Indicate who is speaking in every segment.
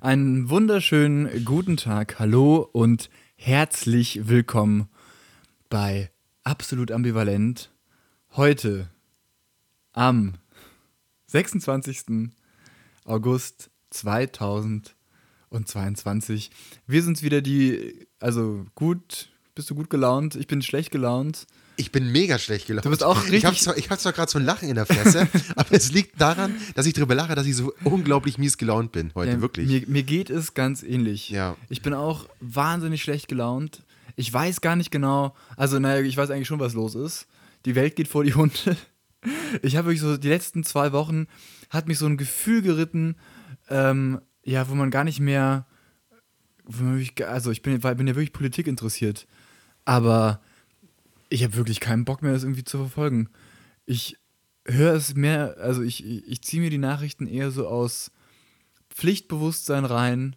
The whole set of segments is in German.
Speaker 1: Einen wunderschönen guten Tag, hallo und herzlich willkommen bei Absolut Ambivalent. Heute am 26. August 2022. Wir sind wieder die, also gut, bist du gut gelaunt? Ich bin schlecht gelaunt.
Speaker 2: Ich bin mega schlecht gelaunt.
Speaker 1: Du bist auch richtig.
Speaker 2: Ich habe zwar, ich hab zwar gerade so ein Lachen in der Fresse, aber es liegt daran, dass ich darüber lache, dass ich so unglaublich mies gelaunt bin heute,
Speaker 1: Ja,
Speaker 2: wirklich.
Speaker 1: Mir, mir geht es ganz ähnlich.
Speaker 2: Ja.
Speaker 1: Ich bin auch wahnsinnig schlecht gelaunt. Ich weiß gar nicht genau, also naja, ich weiß eigentlich schon, was los ist. Die Welt geht vor die Hunde. Ich habe wirklich so, die letzten zwei Wochen hat mich so ein Gefühl geritten, ähm, ja, wo man gar nicht mehr, also ich bin, bin ja wirklich Politik interessiert, aber ich habe wirklich keinen Bock mehr, das irgendwie zu verfolgen. Ich höre es mehr, also ich, ich, ziehe mir die Nachrichten eher so aus Pflichtbewusstsein rein,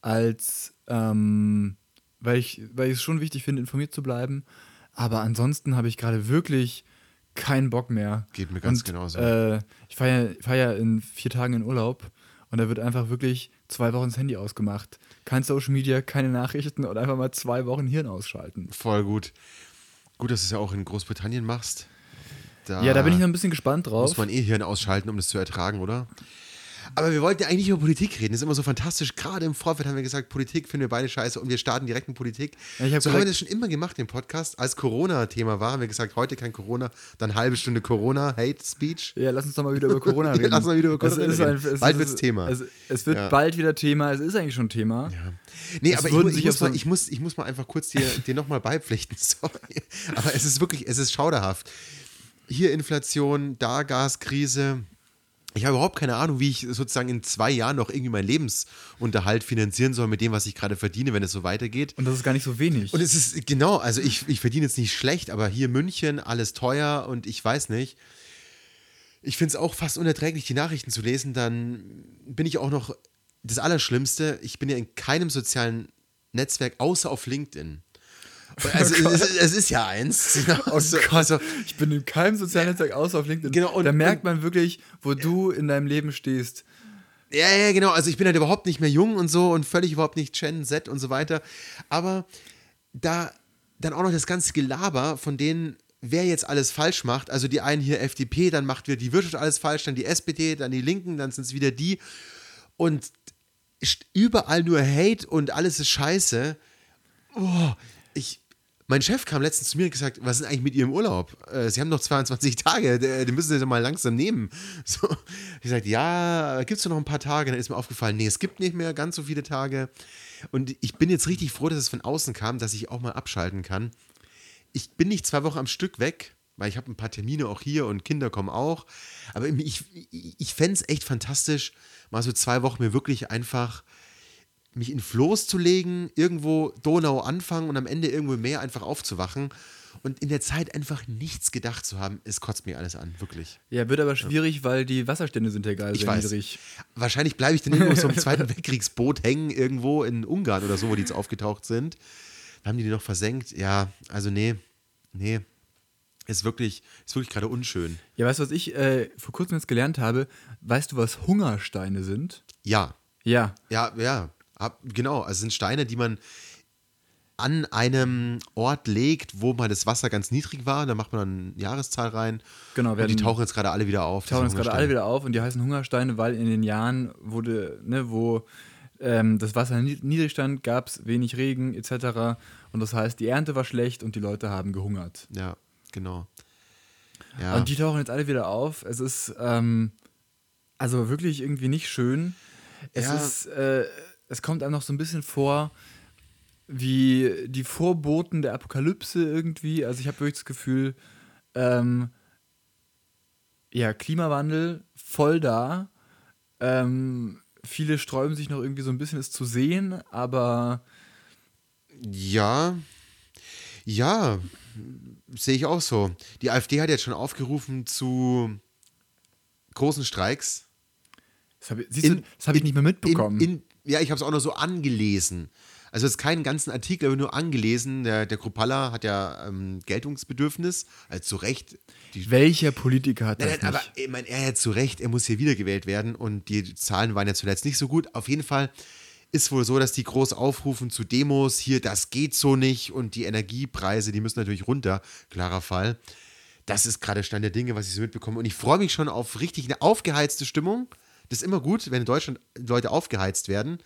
Speaker 1: als ähm, weil ich, weil ich es schon wichtig finde, informiert zu bleiben. Aber ansonsten habe ich gerade wirklich keinen Bock mehr.
Speaker 2: Geht mir ganz
Speaker 1: und,
Speaker 2: genauso.
Speaker 1: Äh, ich fahre ja, fahr ja in vier Tagen in Urlaub und da wird einfach wirklich zwei Wochen das Handy ausgemacht. Kein Social Media, keine Nachrichten und einfach mal zwei Wochen Hirn ausschalten.
Speaker 2: Voll gut. Gut, dass du es ja auch in Großbritannien machst.
Speaker 1: Ja, da bin ich noch ein bisschen gespannt drauf.
Speaker 2: Muss man eh Hirn ausschalten, um das zu ertragen, oder? Aber wir wollten ja eigentlich über Politik reden. Das ist immer so fantastisch. Gerade im Vorfeld haben wir gesagt, Politik finden wir beide scheiße und wir starten direkt mit Politik.
Speaker 1: Ja, hab
Speaker 2: so haben wir das schon immer gemacht im Podcast. Als Corona-Thema war, haben wir gesagt, heute kein Corona, dann halbe Stunde Corona, Hate Speech.
Speaker 1: Ja, lass uns doch mal wieder über Corona reden.
Speaker 2: Ja, lass mal wieder über Corona
Speaker 1: Es
Speaker 2: reden.
Speaker 1: ein- es
Speaker 2: Bald
Speaker 1: ist-
Speaker 2: wird's Thema.
Speaker 1: Es, es wird
Speaker 2: Ja.
Speaker 1: bald wieder Thema. Es ist eigentlich schon Thema.
Speaker 2: Nee,
Speaker 1: Es
Speaker 2: aber ich, ich, muss mal, ich, muss, ich muss mal einfach kurz dir, dir nochmal beipflichten. Sorry. Aber es ist wirklich, es ist schauderhaft. Hier Inflation, da Gaskrise. Ich habe überhaupt keine Ahnung, wie ich sozusagen in zwei Jahren noch irgendwie meinen Lebensunterhalt finanzieren soll mit dem, was ich gerade verdiene, wenn es so weitergeht.
Speaker 1: Und das ist gar nicht so wenig.
Speaker 2: Und es ist, genau, also ich, ich verdiene jetzt nicht schlecht, aber hier München, alles teuer und ich weiß nicht. Ich finde es auch fast unerträglich, die Nachrichten zu lesen. Dann bin ich auch noch das Allerschlimmste. Ich bin ja in keinem sozialen Netzwerk außer auf LinkedIn. Also es, ist, es ist ja eins. Also, also,
Speaker 1: ich bin in keinem sozialen Netzwerk außer auf LinkedIn.
Speaker 2: Genau, und-
Speaker 1: da merkt man wirklich, wo du in deinem Leben stehst.
Speaker 2: Ja, ja, genau. Also ich bin halt überhaupt nicht mehr jung und so und völlig überhaupt nicht Gen Z und so weiter. Aber da dann auch noch das ganze Gelaber von denen, wer jetzt alles falsch macht. Also die einen hier FDP, dann macht wieder die Wirtschaft alles falsch, dann die SPD, dann die Linken, dann sind es wieder die. Und überall nur Hate und alles ist scheiße. Oh, ich. Mein Chef kam letztens zu mir und gesagt, was ist eigentlich mit Ihrem Urlaub? Äh, Sie haben noch 22 Tage, der- den müssen Sie doch mal langsam nehmen. So, ich sagte, ja, gibt es noch ein paar Tage? Dann ist mir aufgefallen, nee, es gibt nicht mehr ganz so viele Tage. Und ich bin jetzt richtig froh, dass es von außen kam, dass ich auch mal abschalten kann. Ich bin nicht zwei Wochen am Stück weg, weil ich habe ein paar Termine auch hier und Kinder kommen auch. Aber ich, ich, ich fände es echt fantastisch, mal so zwei Wochen mir wirklich einfach mich in Floß zu legen, irgendwo Donau anfangen und am Ende irgendwo im Meer einfach aufzuwachen und in der Zeit einfach nichts gedacht zu haben, es kotzt mir alles an, wirklich.
Speaker 1: Ja, wird aber schwierig, weil die Wasserstände sind ja geil
Speaker 2: Ich
Speaker 1: sehr
Speaker 2: weiß.
Speaker 1: niedrig.
Speaker 2: Wahrscheinlich bleibe ich dann irgendwo so im Zweiten Weltkriegsboot hängen, irgendwo in Ungarn oder so, wo die jetzt aufgetaucht sind. Dann haben die die noch versenkt. Ja, also nee, nee. Ist wirklich, ist wirklich gerade unschön.
Speaker 1: Ja, weißt du, was ich äh, vor kurzem jetzt gelernt habe? Weißt du, was Hungersteine sind?
Speaker 2: Ja,
Speaker 1: Ja.
Speaker 2: Ja, ja, ab, genau. Also es sind Steine, die man an einem Ort legt, wo mal das Wasser ganz niedrig war. Da macht man dann eine Jahreszahl rein.
Speaker 1: Genau,
Speaker 2: und die tauchen jetzt gerade alle wieder auf.
Speaker 1: tauchen jetzt gerade alle wieder auf und die heißen Hungersteine, weil in den Jahren wurde, ne, wo ähm, das Wasser ni- niedrig stand, gab es wenig Regen etc. Und das heißt, die Ernte war schlecht und die Leute haben gehungert.
Speaker 2: Ja, genau. Ja,
Speaker 1: Und die tauchen jetzt alle wieder auf. Es ist ähm, also wirklich irgendwie nicht schön. Es
Speaker 2: Ja.
Speaker 1: ist, äh, es kommt einem noch so ein bisschen vor wie die Vorboten der Apokalypse irgendwie. Also ich habe wirklich das Gefühl, ähm, ja, Klimawandel voll da. Ähm, viele sträuben sich noch irgendwie so ein bisschen es zu sehen, aber
Speaker 2: ja, ja, sehe ich auch so. Die AfD hat jetzt schon aufgerufen zu großen Streiks.
Speaker 1: das habe hab ich nicht mehr mitbekommen.
Speaker 2: In, in, ja, ich habe es auch noch so angelesen. Also es ist keinen ganzen Artikel, aber nur angelesen. Der, der Kruppalla hat ja ähm, Geltungsbedürfnis, also zu Recht. Die,
Speaker 1: Welcher Politiker hat
Speaker 2: Nein,
Speaker 1: das
Speaker 2: nein,
Speaker 1: nicht?
Speaker 2: aber ich meine, er hat zu Recht, er muss hier wiedergewählt werden und die Zahlen waren ja zuletzt nicht so gut. Auf jeden Fall ist wohl so, dass die groß aufrufen zu Demos, hier, das geht so nicht und die Energiepreise, die müssen natürlich runter, klarer Fall. Das ist gerade Stand der Dinge, was ich so mitbekomme. Und ich freue mich schon auf richtig eine aufgeheizte Stimmung. Das ist immer gut, wenn in Deutschland Leute aufgeheizt werden.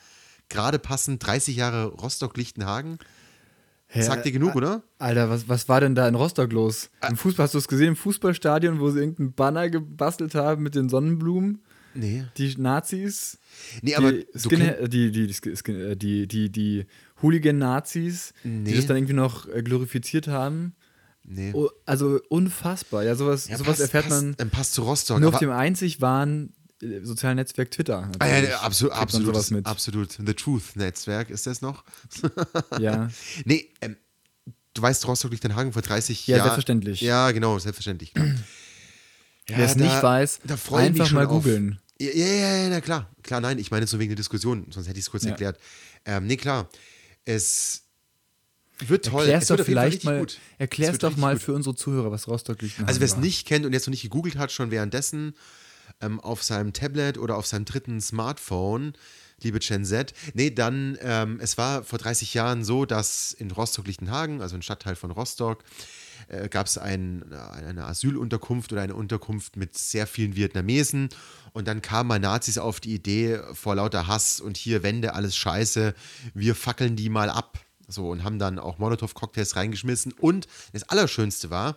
Speaker 2: Gerade passend 30 Jahre Rostock-Lichtenhagen.
Speaker 1: Hä,
Speaker 2: Sagt dir genug, oder?
Speaker 1: Alter, was, was war denn da in Rostock los? Im Fußball, hast du es gesehen, im Fußballstadion, wo sie irgendeinen Banner gebastelt haben mit den Sonnenblumen?
Speaker 2: Nee.
Speaker 1: Die Nazis?
Speaker 2: Nee, aber
Speaker 1: die, Skinhead, äh, die, die, die, äh, die, die, die Hooligan-Nazis,
Speaker 2: Nee.
Speaker 1: die das dann irgendwie noch äh, glorifiziert haben.
Speaker 2: Nee.
Speaker 1: Oh, also unfassbar. Ja, sowas,
Speaker 2: Ja,
Speaker 1: sowas
Speaker 2: passt-
Speaker 1: erfährt
Speaker 2: passt,
Speaker 1: man
Speaker 2: Dann passt zu Rostock.
Speaker 1: nur auf dem einzig wahren äh, sozialen Netzwerk Twitter.
Speaker 2: Ah, ja, ja, absolut,
Speaker 1: mit.
Speaker 2: absolut. The Truth-Netzwerk ist das noch?
Speaker 1: Ja.
Speaker 2: Nee, ähm, du weißt, Rostock-Lichtenhagen vor 30
Speaker 1: Ja,
Speaker 2: Jahren.
Speaker 1: selbstverständlich.
Speaker 2: Ja, genau, selbstverständlich. klar. Ja,
Speaker 1: Wer es
Speaker 2: da-
Speaker 1: nicht weiß, einfach mal googeln.
Speaker 2: Ja, ja, ja, ja, na klar. Klar, nein, ich meine so wegen der Diskussion, sonst hätte ich es kurz
Speaker 1: Ja.
Speaker 2: erklärt. Ähm, nee, klar. Es wird toll.
Speaker 1: Erklär's
Speaker 2: es
Speaker 1: doch vielleicht mal,
Speaker 2: gut. Es
Speaker 1: erklär's doch mal
Speaker 2: gut.
Speaker 1: für unsere Zuhörer, was Rostock liegt.
Speaker 2: Also wer es nicht kennt und jetzt noch nicht gegoogelt hat, schon währenddessen ähm, auf seinem Tablet oder auf seinem dritten Smartphone, liebe Gen Z, nee, dann, ähm, es war vor 30 Jahren so, dass in Rostock-Lichtenhagen, also ein Stadtteil von Rostock, äh, gab es ein, eine Asylunterkunft oder eine Unterkunft mit sehr vielen Vietnamesen und dann kamen mal Nazis auf die Idee, vor lauter Hass und hier Wände, alles scheiße, wir fackeln die mal ab. So, und haben dann auch Molotow-Cocktails reingeschmissen. Und das Allerschönste war,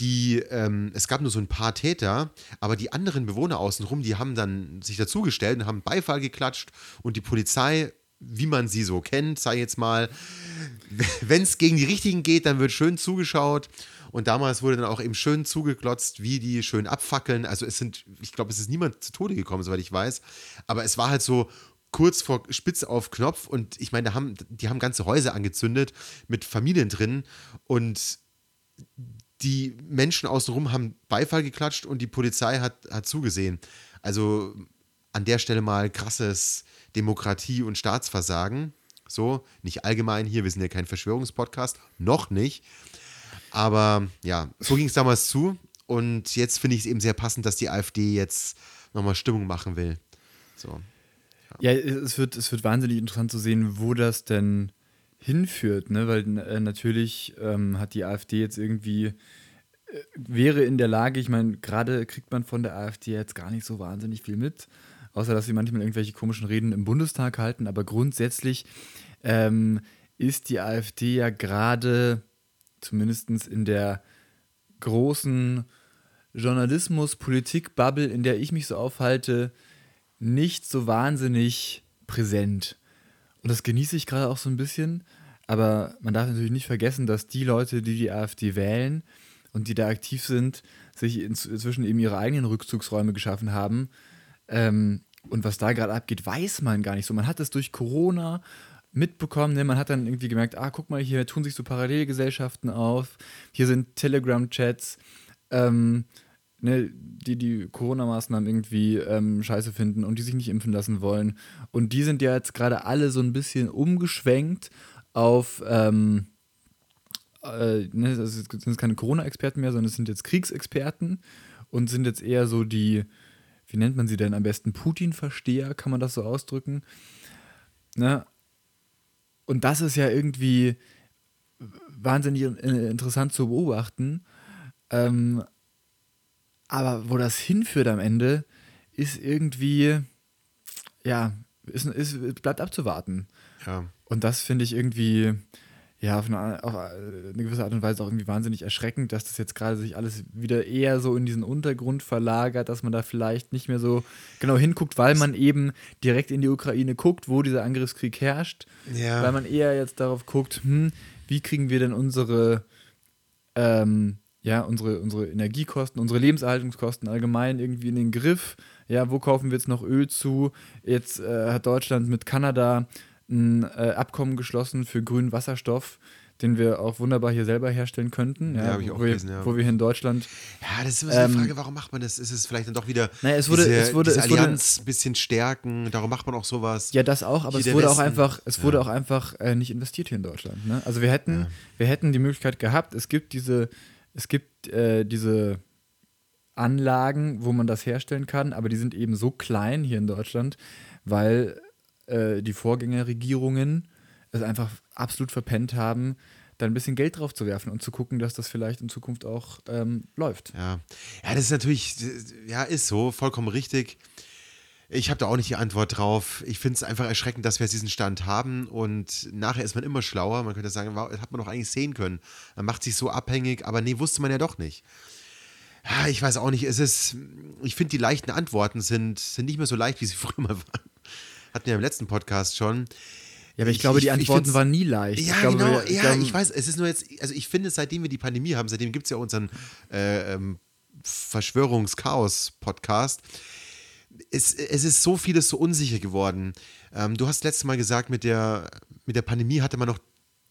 Speaker 2: die, ähm, es gab nur so ein paar Täter, aber die anderen Bewohner außenrum, die haben dann sich dazugestellt und haben Beifall geklatscht und die Polizei, wie man sie so kennt, sei jetzt mal, wenn es gegen die Richtigen geht, dann wird schön zugeschaut. Und damals wurde dann auch eben schön zugeglotzt, wie die schön abfackeln. Also es sind, ich glaube, es ist niemand zu Tode gekommen, soweit ich weiß. Aber es war halt so kurz vor Spitze auf Knopf und ich meine, haben, die haben ganze Häuser angezündet mit Familien drin und die Menschen außenrum haben Beifall geklatscht und die Polizei hat, hat zugesehen. Also an der Stelle mal krasses Demokratie- und Staatsversagen. So, nicht allgemein hier, wir sind ja kein Verschwörungspodcast, noch nicht. Aber ja, so ging es damals zu. Und jetzt finde ich es eben sehr passend, dass die AfD jetzt nochmal Stimmung machen will. So.
Speaker 1: Ja, es wird, es wird wahnsinnig interessant zu sehen, wo das denn hinführt, ne? Weil äh, natürlich ähm, hat die AfD jetzt irgendwie, äh, wäre in der Lage, ich meine, gerade kriegt man von der AfD jetzt gar nicht so wahnsinnig viel mit, außer dass sie manchmal irgendwelche komischen Reden im Bundestag halten, aber grundsätzlich ähm, ist die AfD ja gerade zumindest in der großen Journalismus-Politik-Bubble, in der ich mich so aufhalte, nicht so wahnsinnig präsent. Und das genieße ich gerade auch so ein bisschen. Aber man darf natürlich nicht vergessen, dass die Leute, die die AfD wählen und die da aktiv sind, sich inzwischen eben ihre eigenen Rückzugsräume geschaffen haben. Ähm, und was da gerade abgeht, weiß man gar nicht so. Man hat es durch Corona mitbekommen. Ne? Man hat dann irgendwie gemerkt, ah, guck mal, hier tun sich so Parallelgesellschaften auf. Hier sind Telegram-Chats. Ähm, ne, die die Corona-Maßnahmen irgendwie ähm, scheiße finden und die sich nicht impfen lassen wollen. Und die sind ja jetzt gerade alle so ein bisschen umgeschwenkt auf, ähm, äh, ne, das sind jetzt keine Corona-Experten mehr, sondern es sind jetzt Kriegsexperten und sind jetzt eher so die, wie nennt man sie denn am besten, Putin-Versteher, kann man das so ausdrücken. Ne? Und das ist ja irgendwie wahnsinnig interessant zu beobachten. Ähm, aber wo das hinführt am Ende, ist irgendwie, ja, ist, ist, bleibt abzuwarten.
Speaker 2: Ja.
Speaker 1: Und das finde ich irgendwie, ja, auf eine, auf eine gewisse Art und Weise auch irgendwie wahnsinnig erschreckend, dass das jetzt gerade sich alles wieder eher so in diesen Untergrund verlagert, dass man da vielleicht nicht mehr so genau hinguckt, weil man eben direkt in die Ukraine guckt, wo dieser Angriffskrieg herrscht.
Speaker 2: Ja.
Speaker 1: Weil man eher jetzt darauf guckt, hm, wie kriegen wir denn unsere, ähm, ja, unsere, unsere Energiekosten, unsere Lebenserhaltungskosten allgemein irgendwie in den Griff. Ja, wo kaufen wir jetzt noch Öl zu? Jetzt äh, hat Deutschland mit Kanada ein äh, Abkommen geschlossen für grünen Wasserstoff, den wir auch wunderbar hier selber herstellen könnten.
Speaker 2: Ja,
Speaker 1: Ja,
Speaker 2: hab ich auch
Speaker 1: wo, wir,
Speaker 2: gelesen, ja.
Speaker 1: wo wir hier in Deutschland
Speaker 2: Ja, das ist immer so eine
Speaker 1: Ähm,
Speaker 2: Frage, warum macht man das? Ist es vielleicht dann doch wieder
Speaker 1: Naja, es wurde-
Speaker 2: diese,
Speaker 1: es wurde-
Speaker 2: diese
Speaker 1: es wurde-
Speaker 2: Allianz ein bisschen stärken, darum macht man auch sowas.
Speaker 1: Ja, das auch, aber
Speaker 2: Hier
Speaker 1: es wurde auch einfach, es wurde auch einfach äh, nicht investiert hier in Deutschland. Ne? Also wir hätten, wir hätten die Möglichkeit gehabt, es gibt diese, es gibt äh, diese Anlagen, wo man das herstellen kann, aber die sind eben so klein hier in Deutschland, weil äh, die Vorgängerregierungen es einfach absolut verpennt haben, da ein bisschen Geld drauf zu werfen und zu gucken, dass das vielleicht in Zukunft auch ähm, läuft.
Speaker 2: Ja. ja, das ist natürlich, ja, ist so, vollkommen richtig. Ich habe da auch nicht die Antwort drauf. Ich finde es einfach erschreckend, dass wir diesen Stand haben und nachher ist man immer schlauer. Man könnte sagen, wow, das hat man doch eigentlich sehen können. Man macht sich so abhängig, aber nee, wusste man ja doch nicht. Ja, ich weiß auch nicht, es ist, ich finde, die leichten Antworten sind, sind nicht mehr so leicht, wie sie früher mal waren. Hatten wir im letzten Podcast schon.
Speaker 1: Ja, aber ich,
Speaker 2: Ich-
Speaker 1: glaube,
Speaker 2: ich-
Speaker 1: die
Speaker 2: ich
Speaker 1: Antworten
Speaker 2: find's-
Speaker 1: waren nie leicht.
Speaker 2: Ja,
Speaker 1: ich glaube,
Speaker 2: genau.
Speaker 1: ich
Speaker 2: ja,
Speaker 1: glaube-
Speaker 2: ich weiß, es ist nur jetzt, also ich finde, seitdem wir die Pandemie haben, seitdem gibt es ja unseren äh, ähm, Verschwörungschaos-Podcast. Es, es ist so vieles so unsicher geworden. Ähm, du hast letztes Mal gesagt, mit der, mit der Pandemie hatte man noch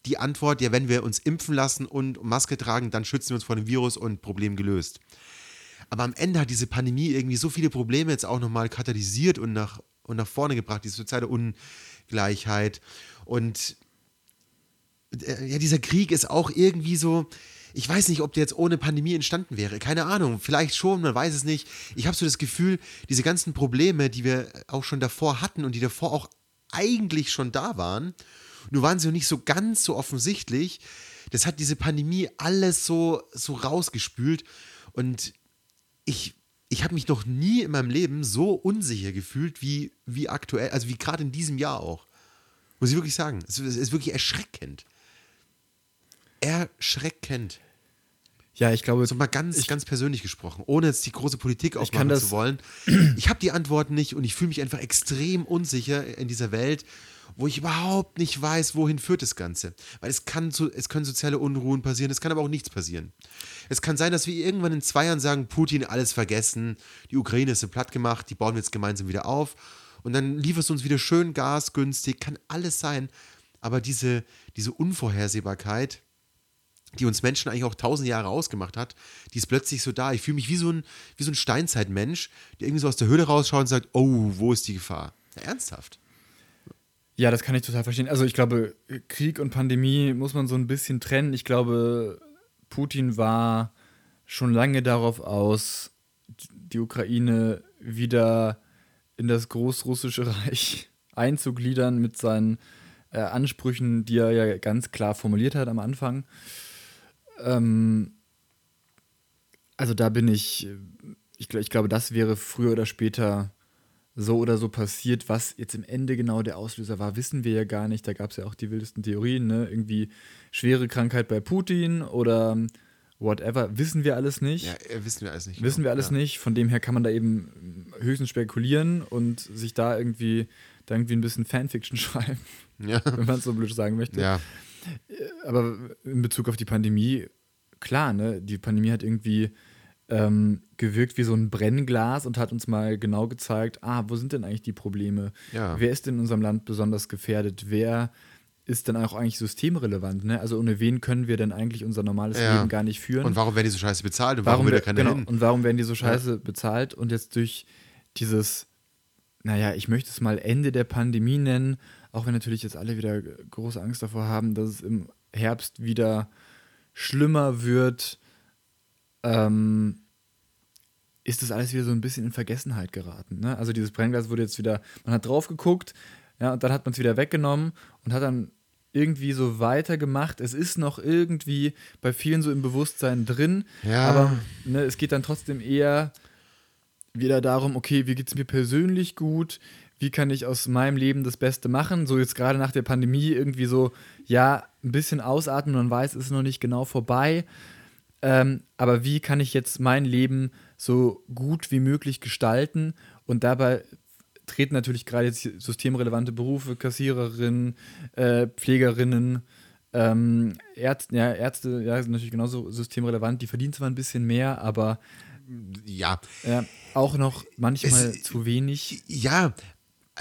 Speaker 2: die Antwort, ja, wenn wir uns impfen lassen und Maske tragen, dann schützen wir uns vor dem Virus und Problem gelöst. Aber am Ende hat diese Pandemie irgendwie so viele Probleme jetzt auch nochmal katalysiert und nach, und nach vorne gebracht, diese soziale Ungleichheit. Und äh, ja, dieser Krieg ist auch irgendwie so. Ich weiß nicht, ob der jetzt ohne Pandemie entstanden wäre. Keine Ahnung. Vielleicht schon, man weiß es nicht. Ich habe so das Gefühl, diese ganzen Probleme, die wir auch schon davor hatten und die davor auch eigentlich schon da waren, nur waren sie noch nicht so ganz so offensichtlich. Das hat diese Pandemie alles so, so rausgespült. Und ich, ich habe mich noch nie in meinem Leben so unsicher gefühlt wie, wie aktuell, also wie gerade in diesem Jahr auch. Muss ich wirklich sagen. Es, es ist wirklich erschreckend. Erschreckend.
Speaker 1: ja, ich glaube,
Speaker 2: So mal ganz, ganz persönlich gesprochen, ohne jetzt die große Politik aufmachen
Speaker 1: das-
Speaker 2: zu wollen. Ich habe die Antworten nicht und ich fühle mich einfach extrem unsicher in dieser Welt, wo ich überhaupt nicht weiß, wohin führt das Ganze. Weil es kann so, es können soziale Unruhen passieren, es kann aber auch nichts passieren. Es kann sein, dass wir irgendwann in zwei Jahren sagen, Putin alles vergessen, die Ukraine ist platt gemacht, die bauen wir jetzt gemeinsam wieder auf und dann lieferst du uns wieder schön Gas günstig, kann alles sein. Aber diese, diese Unvorhersehbarkeit, die uns Menschen eigentlich auch tausend Jahre ausgemacht hat, die ist plötzlich so da. Ich fühle mich wie so ein, wie so ein Steinzeitmensch, der irgendwie so aus der Höhle rausschaut und sagt, oh, wo ist die Gefahr? Ja, ernsthaft.
Speaker 1: Ja, das kann ich total verstehen. Also ich glaube, Krieg und Pandemie muss man so ein bisschen trennen. Ich glaube, Putin war schon lange darauf aus, die Ukraine wieder in das Großrussische Reich einzugliedern mit seinen äh, Ansprüchen, die er ja ganz klar formuliert hat am Anfang. Ähm, also da bin ich, ich, ich glaube, das wäre früher oder später so oder so passiert. Was jetzt im Ende genau der Auslöser war, wissen wir ja gar nicht. Da gab es ja auch die wildesten Theorien, ne? Irgendwie schwere Krankheit bei Putin oder whatever. Wissen wir alles nicht.
Speaker 2: Ja, äh, wissen wir alles nicht.
Speaker 1: Wissen wir alles
Speaker 2: ja.
Speaker 1: nicht. Von dem her kann man da eben höchstens spekulieren und sich da irgendwie, da irgendwie ein bisschen Fanfiction schreiben,
Speaker 2: Ja.
Speaker 1: wenn man es so blöd sagen möchte.
Speaker 2: ja.
Speaker 1: Aber in Bezug auf die Pandemie, klar, ne? Die Pandemie hat irgendwie ähm, gewirkt wie so ein Brennglas und hat uns mal genau gezeigt, ah, wo sind denn eigentlich die Probleme?
Speaker 2: Ja.
Speaker 1: Wer ist denn in unserem Land besonders gefährdet? Wer ist denn auch eigentlich systemrelevant? Ne? Also ohne wen können wir denn eigentlich unser normales
Speaker 2: Ja.
Speaker 1: Leben gar nicht führen?
Speaker 2: Und warum werden die so scheiße bezahlt und warum, will da
Speaker 1: wer-
Speaker 2: keiner
Speaker 1: genau,
Speaker 2: hin?
Speaker 1: Und warum werden die so scheiße bezahlt? Und jetzt durch dieses, naja, ich möchte es mal Ende der Pandemie nennen, auch wenn natürlich jetzt alle wieder große Angst davor haben, dass es im Herbst wieder schlimmer wird, ähm, ist das alles wieder so ein bisschen in Vergessenheit geraten. Ne? Also dieses Brennglas wurde jetzt wieder, man hat drauf geguckt, ja, und dann hat man es wieder weggenommen und hat dann irgendwie so weitergemacht. Es ist noch irgendwie bei vielen so im Bewusstsein drin,
Speaker 2: Ja.
Speaker 1: aber ne, es geht dann trotzdem eher wieder darum, okay, wie geht es mir persönlich gut? Wie kann ich aus meinem Leben das Beste machen? So jetzt gerade nach der Pandemie irgendwie so, ja, ein bisschen ausatmen, man weiß, es ist noch nicht genau vorbei. Ähm, aber wie kann ich jetzt mein Leben so gut wie möglich gestalten? Und dabei treten natürlich gerade jetzt systemrelevante Berufe, Kassiererinnen, äh, Pflegerinnen, ähm, Ärzte, ja, Ärzte, ja, sind natürlich genauso systemrelevant, die verdienen zwar ein bisschen mehr, aber
Speaker 2: Ja.
Speaker 1: äh, auch noch manchmal
Speaker 2: Es-
Speaker 1: zu wenig.
Speaker 2: Ja,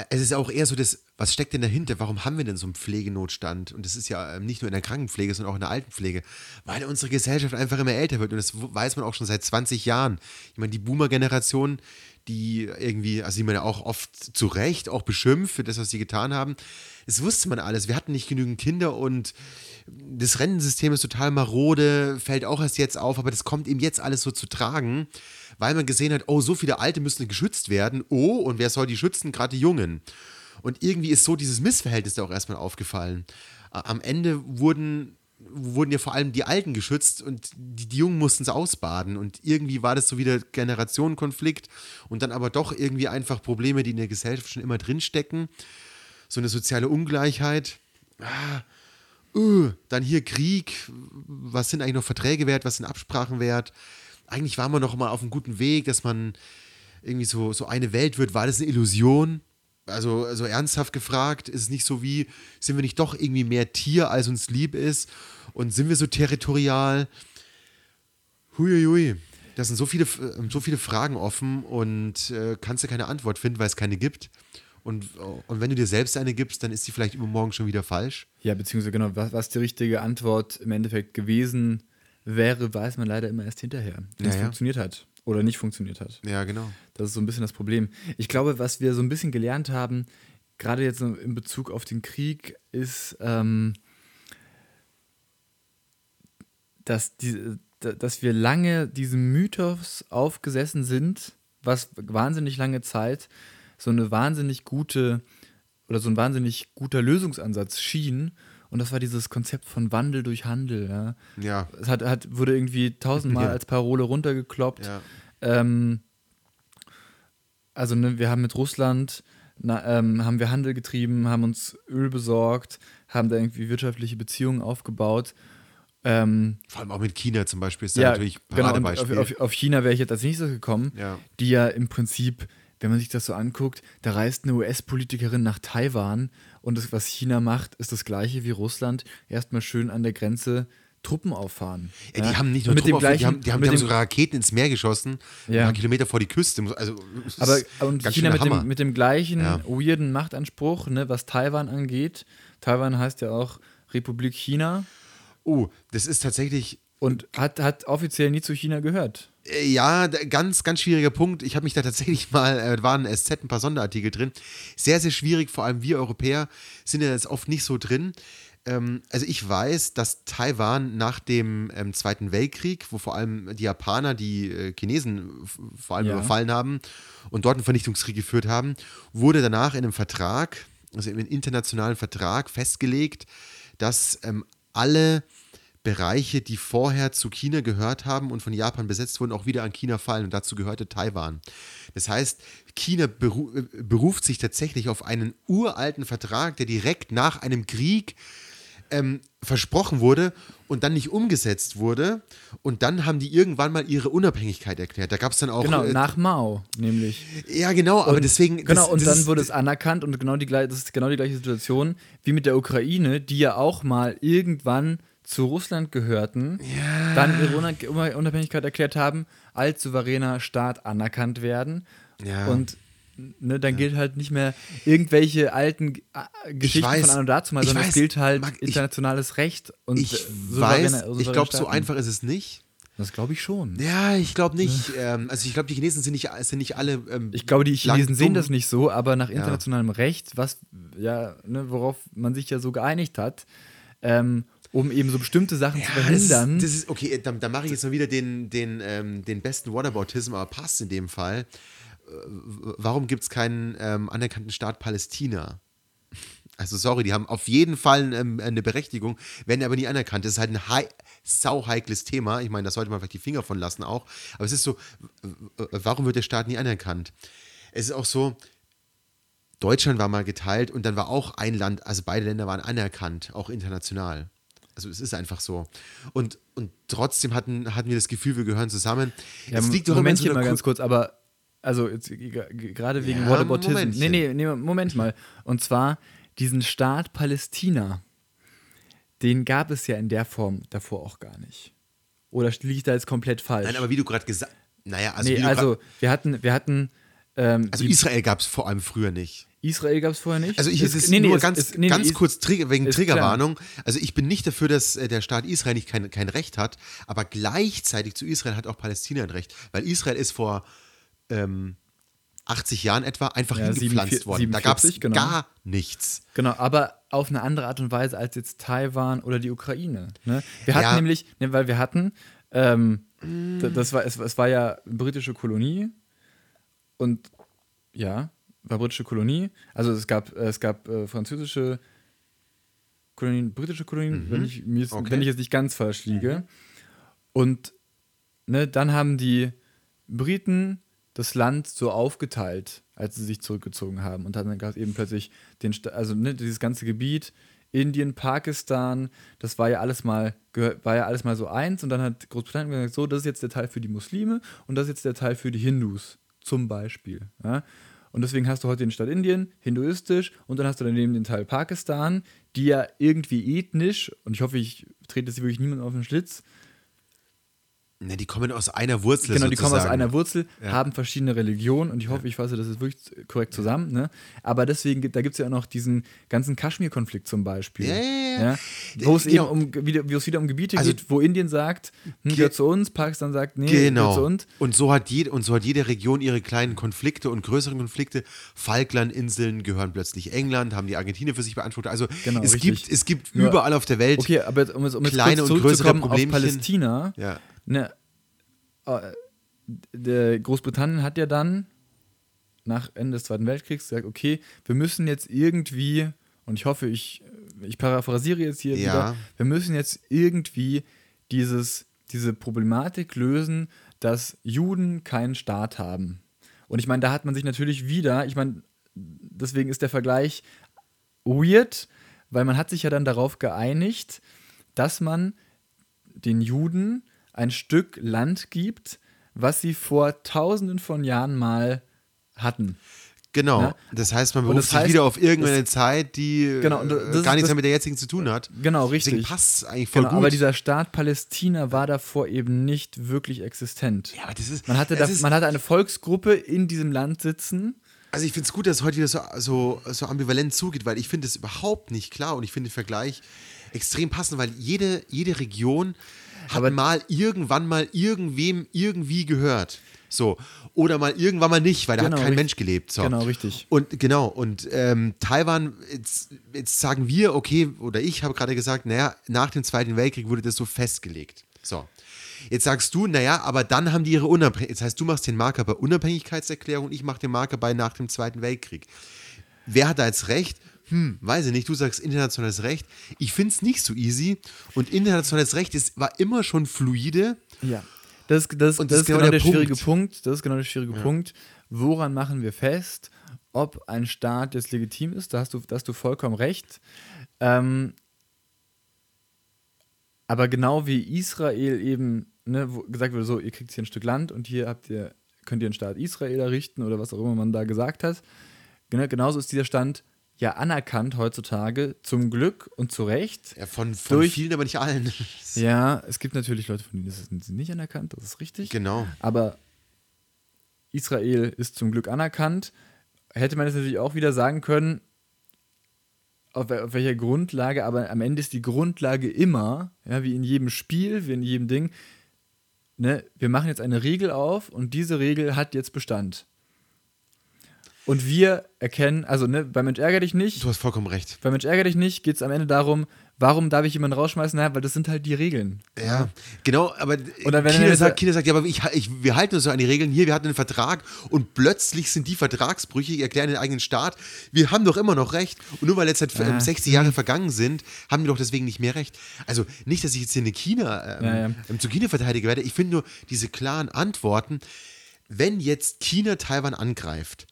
Speaker 2: es ist auch eher so das, was steckt denn dahinter? Warum haben wir denn so einen Pflegenotstand? Und das ist ja ähm, nicht nur in der Krankenpflege, sondern auch in der Altenpflege. Weil unsere Gesellschaft einfach immer älter wird. Und das weiß man auch schon seit 20 Jahren. Ich meine, die Boomer-Generation, die irgendwie, also die man ja auch oft zu Recht auch beschimpft für das, was sie getan haben. Das wusste man alles. Wir hatten nicht genügend Kinder und das Rentensystem ist total marode, fällt auch erst jetzt auf, aber das kommt eben jetzt alles so zu tragen, weil man gesehen hat, oh, so viele Alte müssen geschützt werden. Oh, und wer soll die schützen? Gerade die Jungen. Und irgendwie ist so dieses Missverhältnis da auch erstmal aufgefallen. Am Ende wurden wurden ja vor allem die Alten geschützt und die, die Jungen mussten es ausbaden. Und irgendwie war das so wieder Generationenkonflikt und dann aber doch irgendwie einfach Probleme, die in der Gesellschaft schon immer drinstecken. So eine soziale Ungleichheit. Ah, uh, dann hier Krieg. Was sind eigentlich noch Verträge wert? Was sind Absprachen wert? Eigentlich waren wir noch mal auf einem guten Weg, dass man irgendwie so, so eine Welt wird. War das eine Illusion? also, also ernsthaft gefragt, ist es nicht so wie, sind wir nicht doch irgendwie mehr Tier, als uns lieb ist? Und sind wir so territorial? Huiuiui. Da sind so viele, so viele Fragen offen und äh, kannst du keine Antwort finden, weil es keine gibt. Und, und wenn du dir selbst eine gibst, dann ist sie vielleicht übermorgen schon wieder falsch.
Speaker 1: Ja, beziehungsweise genau, was, was die richtige Antwort im Endeffekt gewesen wäre, weiß man leider immer erst hinterher, wenn es ja, ja. funktioniert hat oder nicht funktioniert hat.
Speaker 2: Ja, genau.
Speaker 1: Das ist so ein bisschen das Problem. Ich glaube, was wir so ein bisschen gelernt haben, gerade jetzt in Bezug auf den Krieg, ist, ähm, dass, die, dass wir lange diesem Mythos aufgesessen sind, was wahnsinnig lange Zeit so eine wahnsinnig gute oder so ein wahnsinnig guter Lösungsansatz schien. Und das war dieses Konzept von Wandel durch Handel. Ja.
Speaker 2: ja.
Speaker 1: Es hat, hat, wurde irgendwie tausendmal als Parole runtergekloppt. Ja. Ähm, also ne, wir haben mit Russland na, ähm, haben wir Handel getrieben, haben uns Öl besorgt, haben da irgendwie wirtschaftliche Beziehungen aufgebaut. Ähm,
Speaker 2: Vor allem auch mit China zum Beispiel ist da
Speaker 1: ja,
Speaker 2: natürlich
Speaker 1: Paradebeispiel. Genau, auf, auf, auf, China wäre ich jetzt als nächstes gekommen,
Speaker 2: ja.
Speaker 1: die ja im Prinzip, wenn man sich das so anguckt, da reist eine US-Politikerin nach Taiwan und das, was China macht, ist das gleiche wie Russland. Erstmal schön an der Grenze Truppen auffahren.
Speaker 2: Ja, die haben nicht nur
Speaker 1: mit
Speaker 2: Truppen
Speaker 1: gleichen,
Speaker 2: die haben, die haben, die haben sogar Raketen ins Meer geschossen,
Speaker 1: ja.
Speaker 2: ein paar Kilometer vor die Küste. Also,
Speaker 1: Aber und China mit dem, mit dem, gleichen ja. weirden Machtanspruch, ne, was Taiwan angeht. Taiwan heißt ja auch Republik China.
Speaker 2: Oh, das ist tatsächlich.
Speaker 1: Und hat, hat offiziell nie zu China gehört.
Speaker 2: Ja, ganz, ganz schwieriger Punkt. Ich habe mich da tatsächlich mal, äh, waren SZ ein paar Sonderartikel drin. Sehr, sehr schwierig, vor allem wir Europäer sind ja jetzt oft nicht so drin. Ähm, also ich weiß, dass Taiwan nach dem ähm, Zweiten Weltkrieg, wo vor allem die Japaner die äh, Chinesen vor allem ja. überfallen haben und dort einen Vernichtungskrieg geführt haben, wurde danach in einem Vertrag, also in einem internationalen Vertrag festgelegt, dass ähm, alle Bereiche, die vorher zu China gehört haben und von Japan besetzt wurden, auch wieder an China fallen. Und dazu gehörte Taiwan. Das heißt, China beru äh, beruft sich tatsächlich auf einen uralten Vertrag, der direkt nach einem Krieg ähm, versprochen wurde und dann nicht umgesetzt wurde. Und dann haben die irgendwann mal ihre Unabhängigkeit erklärt. Da gab es dann auch.
Speaker 1: Genau, äh, nach Mao, nämlich.
Speaker 2: Ja, genau, aber
Speaker 1: und,
Speaker 2: deswegen.
Speaker 1: Genau, das, und das dann wurde es anerkannt und genau die, das ist genau die gleiche Situation wie mit der Ukraine, die ja auch mal irgendwann zu Russland gehörten,
Speaker 2: ja.
Speaker 1: dann ihre Unabhängigkeit erklärt haben, als souveräner Staat anerkannt werden.
Speaker 2: Ja.
Speaker 1: Und ne, dann gilt halt nicht mehr irgendwelche alten äh, Geschichten weiß, von an und dazu mal, sondern weiß, es gilt halt Marc, internationales
Speaker 2: ich,
Speaker 1: Recht und
Speaker 2: ich weiß, ich glaube, so einfach ist es nicht.
Speaker 1: Das glaube ich schon.
Speaker 2: Ja, ich glaube nicht. ähm, also ich glaube, die Chinesen sind nicht, sind nicht alle. Ähm,
Speaker 1: ich glaube, die Chinesen sehen das nicht so, aber nach internationalem ja. Recht, was ja, ne, worauf man sich ja so geeinigt hat, ähm, um eben so bestimmte Sachen ja, zu verhindern.
Speaker 2: Das, das ist, okay, da, da mache ich jetzt mal wieder den, den, ähm, den besten Whataboutism, aber passt in dem Fall warum gibt es keinen ähm, anerkannten Staat Palästina? Also sorry, die haben auf jeden Fall ähm, eine Berechtigung, werden aber nie anerkannt. Das ist halt ein hei sauheikles Thema. Ich meine, da sollte man vielleicht die Finger von lassen auch. Aber es ist so, warum wird der Staat nie anerkannt? Es ist auch so, Deutschland war mal geteilt und dann war auch ein Land, also beide Länder waren anerkannt, auch international. Also es ist einfach so. Und, und trotzdem hatten, hatten wir das Gefühl, wir gehören zusammen.
Speaker 1: Ja, es liegt doch Moment so mal ganz kurz, aber also gerade wegen ja, Whataboutism. Nee, nee, nee, Moment mal. Und zwar diesen Staat Palästina, den gab es ja in der Form davor auch gar nicht. Oder liege ich da jetzt komplett falsch?
Speaker 2: Nein, aber wie du gerade gesagt naja, also.
Speaker 1: Nee, also wir hatten, wir hatten. Ähm,
Speaker 2: also Israel gab es vor allem früher nicht.
Speaker 1: Israel gab es vorher nicht.
Speaker 2: Also ich
Speaker 1: Es
Speaker 2: jetzt
Speaker 1: nee, nee,
Speaker 2: nur
Speaker 1: es-
Speaker 2: ganz,
Speaker 1: es- nee, nee,
Speaker 2: ganz
Speaker 1: ist-
Speaker 2: kurz Trigger, wegen
Speaker 1: ist
Speaker 2: Triggerwarnung. Also ich bin nicht dafür, dass äh, der Staat Israel nicht kein, kein Recht hat, aber gleichzeitig zu Israel hat auch Palästina ein Recht, weil Israel ist vor ähm, 80 Jahren etwa einfach
Speaker 1: Ja,
Speaker 2: hingepflanzt
Speaker 1: 47,
Speaker 2: worden. Da gab es
Speaker 1: 47, genau.
Speaker 2: gar nichts.
Speaker 1: Genau, aber auf eine andere Art und Weise als jetzt Taiwan oder die Ukraine. Ne? Wir hatten
Speaker 2: Ja.
Speaker 1: nämlich, ne, weil wir hatten, ähm, d- das war, es, es war ja eine britische Kolonie und ja, war britische Kolonie. Also es gab, es gab äh, französische Kolonien, britische Kolonien, wenn, ich, jetzt,
Speaker 2: Okay.
Speaker 1: wenn ich jetzt nicht ganz falsch liege. Und ne, dann haben die Briten das Land so aufgeteilt, als sie sich zurückgezogen haben. Und dann gab es eben plötzlich den, also ne, dieses ganze Gebiet, Indien, Pakistan, das war ja alles mal, war ja alles mal so eins. Und dann hat Großbritannien gesagt, so, das ist jetzt der Teil für die Muslime und das ist jetzt der Teil für die Hindus, zum Beispiel. Ja? Und deswegen hast du heute den Staat Indien, hinduistisch, und dann hast du daneben den Teil Pakistan, die ja irgendwie ethnisch, und ich hoffe, ich trete jetzt wirklich niemanden auf den Schlitz,
Speaker 2: Ne, die kommen aus einer Wurzel
Speaker 1: Genau, die kommen aus einer Wurzel,
Speaker 2: Ja.
Speaker 1: haben verschiedene Religionen und ich hoffe, ich fasse das jetzt wirklich korrekt zusammen. Ne? Aber deswegen, gibt- da gibt es ja auch noch diesen ganzen Kaschmir-Konflikt zum Beispiel.
Speaker 2: Ja, ja, ja.
Speaker 1: Wo es
Speaker 2: Genau.
Speaker 1: eben um, wieder, wieder um Gebiete
Speaker 2: Also-
Speaker 1: geht, wo Indien sagt, hm, gehört zu uns, Pakistan sagt, nee, gehört
Speaker 2: Genau.
Speaker 1: zu uns.
Speaker 2: Und so, hat jede, und so hat jede Region ihre kleinen Konflikte und größeren Konflikte. Falklandinseln gehören plötzlich England, haben die Argentinier für sich beantwortet. Also
Speaker 1: Genau,
Speaker 2: es,
Speaker 1: richtig.
Speaker 2: gibt, es gibt überall auf der Welt.
Speaker 1: Okay, aber um jetzt, um jetzt
Speaker 2: Kleine und größere Problemchen.
Speaker 1: Palästina,
Speaker 2: Ja.
Speaker 1: Ne, äh, der Großbritannien hat ja dann nach Ende des Zweiten Weltkriegs gesagt, okay, wir müssen jetzt irgendwie, und ich hoffe, ich, ich paraphrasiere jetzt hier
Speaker 2: Ja.
Speaker 1: wieder, wir müssen jetzt irgendwie dieses, diese Problematik lösen, dass Juden keinen Staat haben. Und ich meine, da hat man sich natürlich wieder, ich meine, deswegen ist der Vergleich weird, weil man hat sich ja dann darauf geeinigt, dass man den Juden ein Stück Land gibt, was sie vor tausenden von Jahren mal hatten.
Speaker 2: Genau.
Speaker 1: Ja.
Speaker 2: Das heißt, man beruft
Speaker 1: das
Speaker 2: sich
Speaker 1: heißt,
Speaker 2: wieder auf irgendeine Zeit, die
Speaker 1: Genau, und das
Speaker 2: äh, gar nichts
Speaker 1: das-
Speaker 2: mehr mit der jetzigen zu tun hat.
Speaker 1: Genau,
Speaker 2: Deswegen
Speaker 1: richtig.
Speaker 2: passt es eigentlich voll
Speaker 1: Genau,
Speaker 2: gut.
Speaker 1: aber dieser Staat Palästina war davor eben nicht wirklich existent.
Speaker 2: ja, aber das ist,
Speaker 1: Man hatte,
Speaker 2: das
Speaker 1: da,
Speaker 2: ist,
Speaker 1: man hatte eine Volksgruppe in diesem Land sitzen.
Speaker 2: Also ich finde es gut, dass es heute wieder so, so, so ambivalent zugeht, weil ich finde es überhaupt nicht klar und ich finde den Vergleich extrem passend, weil jede, jede Region hat
Speaker 1: Aber-
Speaker 2: mal irgendwann mal irgendwem irgendwie gehört. So. Oder mal irgendwann mal nicht, weil da
Speaker 1: Genau,
Speaker 2: hat kein
Speaker 1: richtig.
Speaker 2: Mensch gelebt. So.
Speaker 1: Genau, richtig.
Speaker 2: Und genau, und ähm, Taiwan, jetzt, jetzt sagen wir, okay, oder ich habe gerade gesagt, naja, nach dem Zweiten Weltkrieg wurde das so festgelegt. So. Jetzt sagst du, naja, aber dann haben die ihre Unabhängigkeit. Das heißt, du machst den Marker bei Unabhängigkeitserklärung und ich mache den Marker bei nach dem Zweiten Weltkrieg. Wer hat da jetzt recht? Hm, weiß ich nicht. Du sagst internationales Recht. Ich finde es nicht so easy. Und internationales Recht ist, war immer schon fluide.
Speaker 1: Ja. Das, das,
Speaker 2: Und
Speaker 1: das, ist genau, der,
Speaker 2: der
Speaker 1: schwierige
Speaker 2: Punkt.
Speaker 1: Punkt. Das ist genau der schwierige Punkt. Woran machen wir fest, ob ein Staat jetzt legitim ist? Da hast du, da hast du vollkommen recht. Ähm, aber genau wie Israel eben ne, wo gesagt wurde, so, ihr kriegt hier ein Stück Land und hier habt ihr, könnt ihr einen Staat Israel errichten oder was auch immer man da gesagt hat. Genau, genauso ist dieser Stand ja anerkannt heutzutage, zum Glück und zu Recht.
Speaker 2: Ja, von, von
Speaker 1: Durch-
Speaker 2: vielen, aber nicht allen.
Speaker 1: Ja, es gibt natürlich Leute, von denen ist es nicht anerkannt, das ist richtig.
Speaker 2: Genau.
Speaker 1: Aber Israel ist zum Glück anerkannt. Hätte man jetzt natürlich auch wieder sagen können, auf, auf welcher Grundlage, aber am Ende ist die Grundlage immer, ja, wie in jedem Spiel, wie in jedem Ding, ne, wir machen jetzt eine Regel auf und diese Regel hat jetzt Bestand. Und wir erkennen, also ne, bei Mensch ärger dich nicht,
Speaker 2: Du hast vollkommen recht.
Speaker 1: bei Mensch ärger dich nicht geht es am Ende darum, warum darf ich jemanden rausschmeißen? Naja, weil das sind halt die Regeln.
Speaker 2: Ja, genau, aber
Speaker 1: Oder wenn er-
Speaker 2: sagt, Kinder sagt, ja, aber ich, ich, wir halten uns so an die Regeln hier, wir hatten einen Vertrag und plötzlich sind die Vertragsbrüche, die erklären den eigenen Staat, wir haben doch immer noch Recht und nur weil jetzt seit
Speaker 1: Ja.
Speaker 2: 60 Jahre vergangen sind, haben wir doch deswegen nicht mehr Recht. Also nicht, dass ich jetzt hier eine China, ähm,
Speaker 1: Ja, ja.
Speaker 2: ähm, zu China verteidiger werde, ich finde nur diese klaren Antworten, wenn jetzt China Taiwan angreift,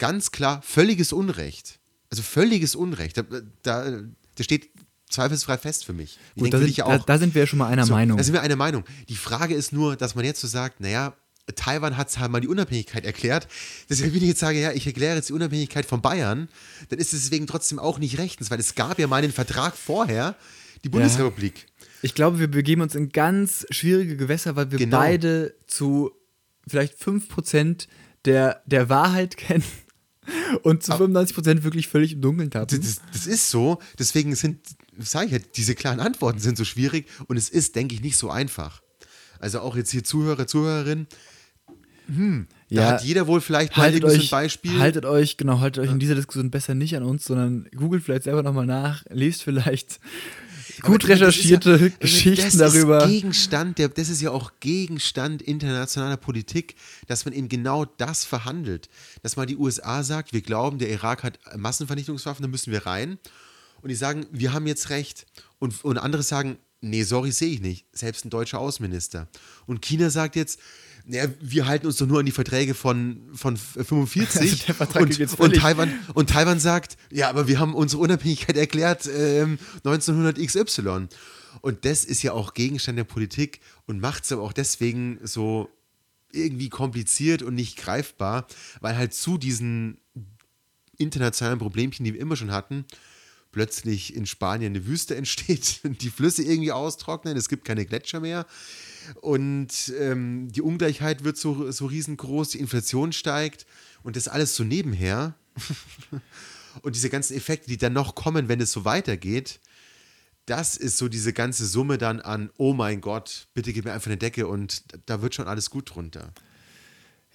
Speaker 2: ganz klar völliges Unrecht. Also völliges Unrecht. Da, da, da steht zweifelsfrei fest für mich. Ich
Speaker 1: Gut,
Speaker 2: denke,
Speaker 1: da, sind,
Speaker 2: ja
Speaker 1: da,
Speaker 2: auch.
Speaker 1: da sind wir ja schon mal einer
Speaker 2: So,
Speaker 1: Meinung.
Speaker 2: Da sind wir einer Meinung. Die Frage ist nur, dass man jetzt so sagt, naja, Taiwan hat halt mal die Unabhängigkeit erklärt. Deswegen, wenn ich jetzt sage, ja, ich erkläre jetzt die Unabhängigkeit von Bayern, dann ist es deswegen trotzdem auch nicht rechtens, weil es gab ja mal einen Vertrag vorher, die Bundesrepublik.
Speaker 1: Ich glaube, wir begeben uns in ganz schwierige Gewässer, weil wir
Speaker 2: Genau.
Speaker 1: beide zu vielleicht 5% der, der Wahrheit kennen und zu 95% wirklich völlig im Dunkeln tappen.
Speaker 2: Das, das ist so. Deswegen sind, sage ich ja, diese klaren Antworten sind so schwierig und es ist, denke ich, nicht so einfach. Also auch jetzt hier Zuhörer, Zuhörerinnen, hm, da hat jeder wohl vielleicht mal
Speaker 1: haltet euch,
Speaker 2: ein Beispiel.
Speaker 1: Haltet euch, genau, haltet euch in dieser Diskussion besser nicht an uns, sondern googelt vielleicht selber nochmal nach, lest vielleicht gut
Speaker 2: ja-
Speaker 1: recherchierte
Speaker 2: also
Speaker 1: Geschichten
Speaker 2: das
Speaker 1: darüber.
Speaker 2: Ist Gegenstand der, das ist ja auch Gegenstand internationaler Politik, dass man eben genau das verhandelt. Dass mal die USA sagt, wir glauben, der Irak hat Massenvernichtungswaffen, da müssen wir rein. Und die sagen, wir haben jetzt recht. Und, und andere sagen, nee, sorry, sehe ich nicht. Selbst ein deutscher Außenminister. Und China sagt jetzt, naja, wir halten uns doch nur an die Verträge von, von 45.
Speaker 1: Also der Vertrag
Speaker 2: und, und. Taiwan, und Taiwan sagt, ja, aber wir haben unsere Unabhängigkeit erklärt ähm, 1900 XY. Und das ist ja auch Gegenstand der Politik und macht es aber auch deswegen so irgendwie kompliziert und nicht greifbar, weil halt zu diesen internationalen Problemchen, die wir immer schon hatten, plötzlich in Spanien eine Wüste entsteht, die Flüsse irgendwie austrocknen, es gibt keine Gletscher mehr und ähm, die Ungleichheit wird so, so riesengroß, die Inflation steigt und das alles so nebenher. und diese ganzen Effekte, die dann noch kommen, wenn es so weitergeht, das ist so diese ganze Summe dann an, oh mein Gott, bitte gib mir einfach eine Decke und da wird schon alles gut drunter.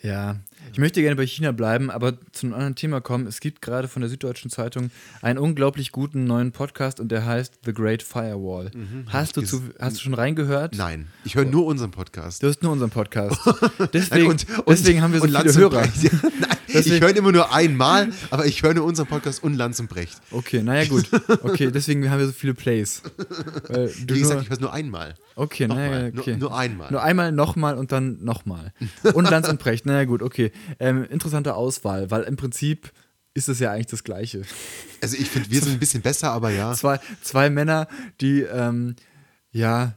Speaker 1: Ja, ich möchte gerne bei China bleiben, aber zu einem anderen Thema kommen. Es gibt gerade von der Süddeutschen Zeitung einen unglaublich guten neuen Podcast und der heißt The Great Firewall. hast, du zu, hast du schon reingehört?
Speaker 2: Nein, ich höre nur unseren Podcast.
Speaker 1: Du hast nur unseren Podcast. Deswegen,
Speaker 2: Und- und-
Speaker 1: deswegen haben wir so viele
Speaker 2: Lanz und
Speaker 1: Hörer.
Speaker 2: Brecht. Nein, ich
Speaker 1: Deswegen-
Speaker 2: höre ihn immer nur einmal, aber ich höre nur unseren Podcast und Lanz und Brecht.
Speaker 1: Okay, naja gut. Okay, deswegen haben wir so viele Plays. Weil du
Speaker 2: Wie gesagt,
Speaker 1: nur,
Speaker 2: ich höre nur einmal.
Speaker 1: okay, naja,
Speaker 2: nur-
Speaker 1: okay.
Speaker 2: nur einmal.
Speaker 1: Nur einmal, nochmal und dann nochmal. Und Lanz und Brecht, naja gut, okay. Ähm, interessante Auswahl, weil im Prinzip ist es ja eigentlich das Gleiche.
Speaker 2: Also ich finde, wir sind ein bisschen besser, aber ja.
Speaker 1: Zwei, zwei Männer, die ähm, ja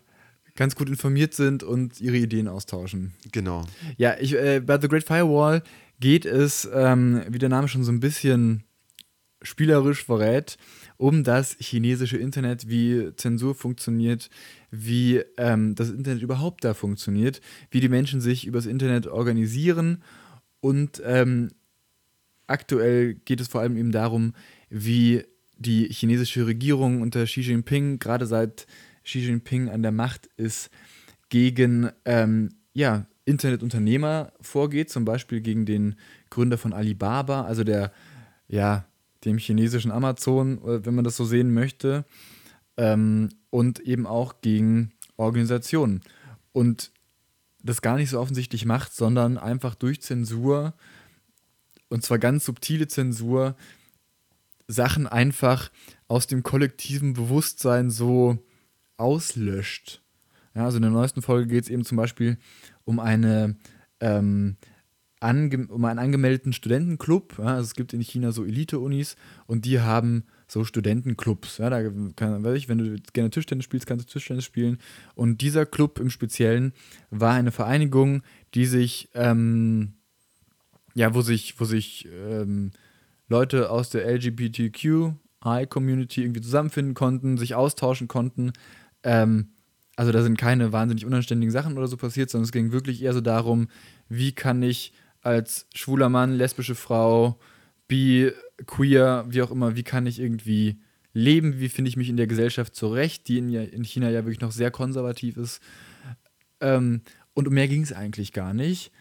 Speaker 1: ganz gut informiert sind und ihre Ideen austauschen.
Speaker 2: Genau.
Speaker 1: Ja, ich, äh, bei The Great Firewall geht es, ähm, wie der Name schon so ein bisschen spielerisch verrät, um das chinesische Internet, wie Zensur funktioniert, wie ähm, das Internet überhaupt da funktioniert, wie die Menschen sich übers Internet organisieren. Und ähm, aktuell geht es vor allem eben darum, wie die chinesische Regierung unter Xi Jinping, gerade seit Xi Jinping an der Macht ist, gegen ähm, ja, Internetunternehmer vorgeht, zum Beispiel gegen den Gründer von Alibaba, also der, ja, dem chinesischen Amazon, äh, wenn man das so sehen möchte, ähm, und eben auch gegen Organisationen. Und das gar nicht so offensichtlich macht, sondern einfach durch Zensur, und zwar ganz subtile Zensur, Sachen einfach aus dem kollektiven Bewusstsein so auslöscht. Ja, also in der neuesten Folge geht es eben zum Beispiel um eine ähm, ange um einen angemeldeten Studentenclub. Ja, also es gibt in China so Elite-Unis und die haben so Studentenclubs. Ja, da kann, weiß ich, wenn du gerne Tischtennis spielst, kannst du Tischtennis spielen. Und dieser Club im Speziellen war eine Vereinigung, die sich, ähm, ja, wo sich, wo sich ähm, Leute aus der LGBTQI-Community irgendwie zusammenfinden konnten, sich austauschen konnten. Ähm, also da sind keine wahnsinnig unanständigen Sachen oder so passiert, sondern es ging wirklich eher so darum, wie kann ich als schwuler Mann, lesbische Frau, bi, queer, wie auch immer, wie kann ich irgendwie leben, wie finde ich mich in der Gesellschaft zurecht, die in, in China ja wirklich noch sehr konservativ ist. Ähm, und um mehr ging es eigentlich gar nicht.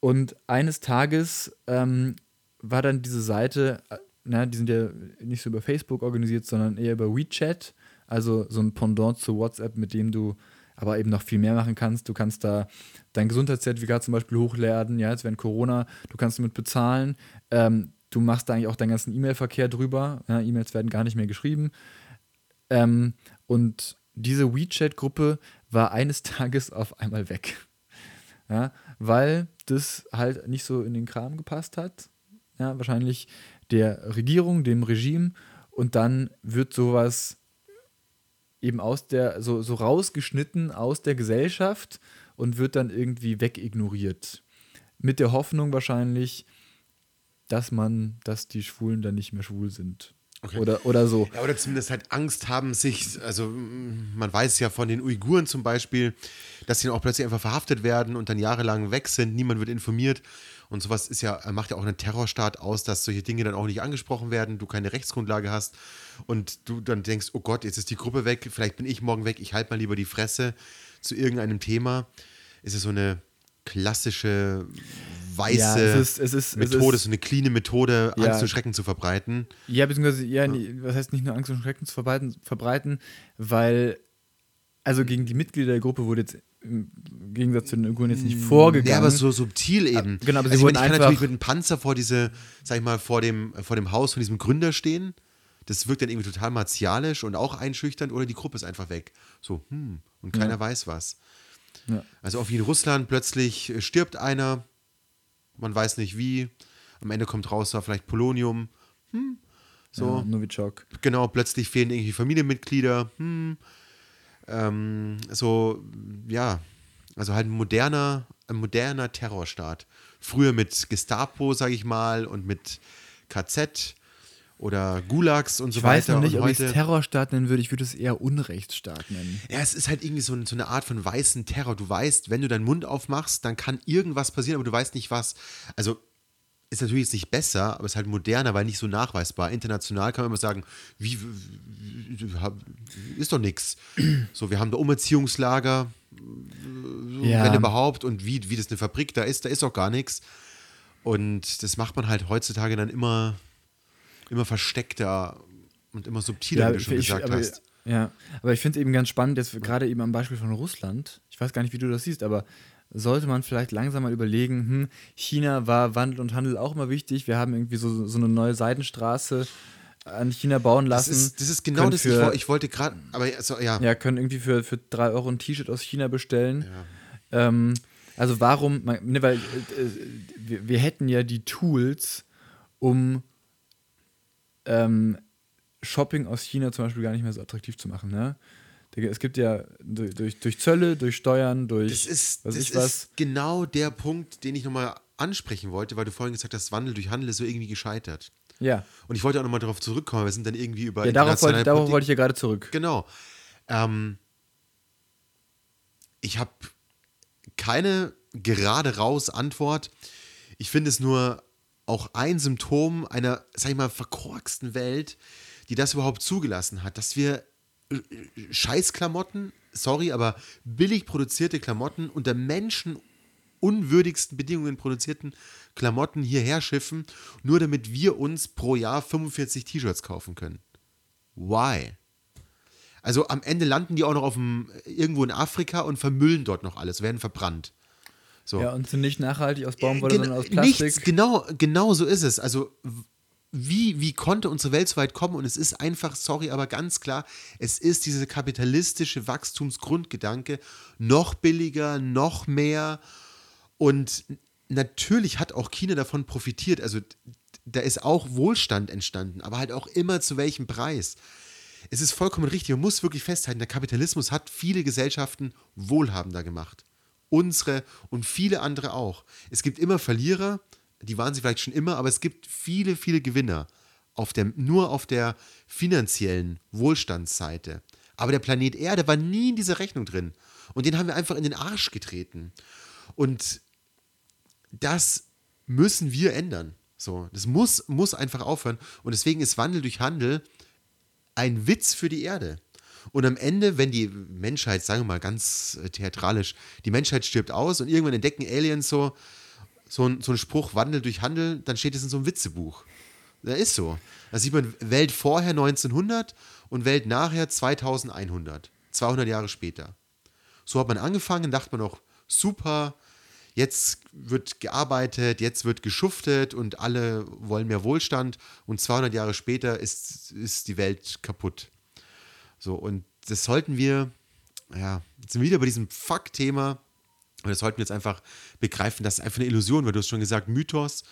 Speaker 1: Und eines Tages ähm, war dann diese Seite, äh, na, die sind ja nicht so über Facebook organisiert, sondern eher über WeChat, also so ein Pendant zu WhatsApp, mit dem du aber eben noch viel mehr machen kannst. Du kannst da dein Gesundheitszertifikat zum Beispiel hochladen, ja, jetzt während Corona, du kannst damit bezahlen. Ähm, du machst da eigentlich auch deinen ganzen E-Mail-Verkehr drüber. Ja, E-Mails werden gar nicht mehr geschrieben. Ähm, und diese WeChat-Gruppe war eines Tages auf einmal weg. Ja, weil das halt nicht so in den Kram gepasst hat. Ja, wahrscheinlich der Regierung, dem Regime. Und dann wird sowas eben aus der, so, so rausgeschnitten aus der Gesellschaft und wird dann irgendwie wegignoriert. Mit der Hoffnung wahrscheinlich, dass man, dass die Schwulen dann nicht mehr schwul sind.
Speaker 2: Okay.
Speaker 1: Oder, oder so.
Speaker 2: Ja, oder zumindest halt Angst haben, sich, also man weiß ja von den Uiguren zum Beispiel, dass sie dann auch plötzlich einfach verhaftet werden und dann jahrelang weg sind, niemand wird informiert. Und sowas ist ja, macht ja auch einen Terrorstaat aus, dass solche Dinge dann auch nicht angesprochen werden, du keine Rechtsgrundlage hast und du dann denkst, oh Gott, jetzt ist die Gruppe weg, vielleicht bin ich morgen weg, ich halte mal lieber die Fresse zu irgendeinem Thema. Ist es so eine klassische weiße
Speaker 1: Ja, es ist- es ist-
Speaker 2: Methode,
Speaker 1: ist-
Speaker 2: so eine cleane Methode,
Speaker 1: Ja.
Speaker 2: Angst und Schrecken zu verbreiten.
Speaker 1: Ja, beziehungsweise, ja, nee, was heißt nicht nur Angst und Schrecken zu verbreiten, verbreiten, weil, also gegen die Mitglieder der Gruppe wurde jetzt im Gegensatz zu den Uiguren jetzt nicht vorgegangen.
Speaker 2: Ja, aber so subtil eben.
Speaker 1: genau, aber sie
Speaker 2: also ich,
Speaker 1: wurden
Speaker 2: meine, ich kann natürlich mit einem Panzer vor diese, sag ich mal, vor dem, vor dem Haus von diesem Gründer stehen. Das wirkt dann irgendwie total martialisch und auch einschüchternd oder die Gruppe ist einfach weg. So, hm, und keiner weiß was.
Speaker 1: Ja.
Speaker 2: Also auch wie in Russland plötzlich äh, stirbt einer, man weiß nicht wie, am Ende kommt raus, war vielleicht Polonium, hm, so.
Speaker 1: Ja, Novichok.
Speaker 2: Genau, plötzlich fehlen irgendwie Familienmitglieder. Hm. Ähm, so, ja, also halt ein moderner, ein moderner Terrorstaat. Früher mit Gestapo, sag ich mal, und mit KZ oder Gulags und so
Speaker 1: Ich weiß
Speaker 2: weiter.
Speaker 1: noch nicht,
Speaker 2: und
Speaker 1: ob ich es Terrorstaat nennen würde. Ich würde es eher Unrechtsstaat nennen.
Speaker 2: ja, es ist halt irgendwie so, so eine Art von weißen Terror. Du weißt, wenn du deinen Mund aufmachst, dann kann irgendwas passieren, aber du weißt nicht was. Also ist natürlich jetzt nicht besser, aber es ist halt moderner, weil nicht so nachweisbar. International kann man immer sagen, wie, ist doch nichts. So, wir haben da Umerziehungslager,
Speaker 1: Ja.
Speaker 2: wenn überhaupt, und wie, wie das eine Fabrik da ist, da ist doch gar nichts. Und das macht man halt heutzutage dann immer, immer versteckter und immer subtiler, wie du schon
Speaker 1: ich-
Speaker 2: gesagt
Speaker 1: aber,
Speaker 2: hast.
Speaker 1: Ja, aber ich finde es eben ganz spannend, jetzt gerade eben am Beispiel von Russland, ich weiß gar nicht, wie du das siehst, aber sollte man vielleicht langsam mal überlegen, hm, China war Wandel und Handel auch immer wichtig, wir haben irgendwie so, so eine neue Seidenstraße an China bauen
Speaker 2: Das
Speaker 1: lassen.
Speaker 2: ist, das ist genau das, ich,
Speaker 1: für-
Speaker 2: ich wollte gerade, aber also, ja,
Speaker 1: Ja, können irgendwie für, für 3 Euro ein T-Shirt aus China bestellen. Ähm, also warum, ne, weil äh, wir, wir hätten ja die Tools, um ähm, Shopping aus China zum Beispiel gar nicht mehr so attraktiv zu machen. Ne? Es gibt ja durch, durch, Zölle, durch Steuern, durch
Speaker 2: Das ist,
Speaker 1: was
Speaker 2: das
Speaker 1: ich was.
Speaker 2: ist genau der Punkt, den ich nochmal ansprechen wollte, weil du vorhin gesagt hast, Wandel durch Handel ist so irgendwie gescheitert.
Speaker 1: Ja,
Speaker 2: Und ich wollte auch nochmal darauf zurückkommen, wir sind dann irgendwie über
Speaker 1: ja darauf, wollte, darauf wollte ich ja gerade zurück.
Speaker 2: Genau. Ähm, ich habe keine gerade raus Antwort. Ich finde es nur auch ein Symptom einer, sag ich mal, verkorksten Welt, die das überhaupt zugelassen hat, dass wir Scheißklamotten, sorry, aber billig produzierte Klamotten unter menschenunwürdigsten Bedingungen produzierten Klamotten hierher schiffen, nur damit wir uns pro Jahr 45 T-Shirts kaufen können. Why? Also am Ende landen die auch noch auf dem, irgendwo in Afrika und vermüllen dort noch alles, werden verbrannt. So.
Speaker 1: Ja, und sind nicht nachhaltig aus Baumwolle,
Speaker 2: Gen-
Speaker 1: sondern aus Plastik.
Speaker 2: Nichts, genau, genau so ist es. Also wie, wie konnte unsere Welt so weit kommen? Und es ist einfach, sorry, aber ganz klar, es ist dieser kapitalistische Wachstumsgrundgedanke, noch billiger, noch mehr. Und natürlich hat auch China davon profitiert. Also da ist auch Wohlstand entstanden, aber halt auch immer zu welchem Preis. Es ist vollkommen richtig. Man muss wirklich festhalten, der Kapitalismus hat viele Gesellschaften wohlhabender gemacht. Unsere und viele andere auch. Es gibt immer Verlierer, die waren sie vielleicht schon immer, aber es gibt viele, viele Gewinner. Auf der, nur auf der finanziellen Wohlstandsseite. Aber der Planet Erde war nie in dieser Rechnung drin. Und den haben wir einfach in den Arsch getreten. Und das müssen wir ändern. So, das muss, muss einfach aufhören. Und deswegen ist Wandel durch Handel ein Witz für die Erde. Und am Ende, wenn die Menschheit, sagen wir mal ganz äh, theatralisch, die Menschheit stirbt aus und irgendwann entdecken Aliens so, so, ein, so einen Spruch, Wandel durch Handel, dann steht es in so einem Witzebuch. Da ist so. Da sieht man Welt vorher 1900 und Welt nachher 2100. 200 Jahre später. So hat man angefangen, dachte man auch, super, jetzt wird gearbeitet, jetzt wird geschuftet und alle wollen mehr Wohlstand und 200 Jahre später ist, ist die Welt kaputt. So, und das sollten wir, ja, jetzt sind wir wieder bei diesem Fuck-Thema und das sollten wir jetzt einfach begreifen, das ist einfach eine Illusion, weil du hast schon gesagt, Mythos,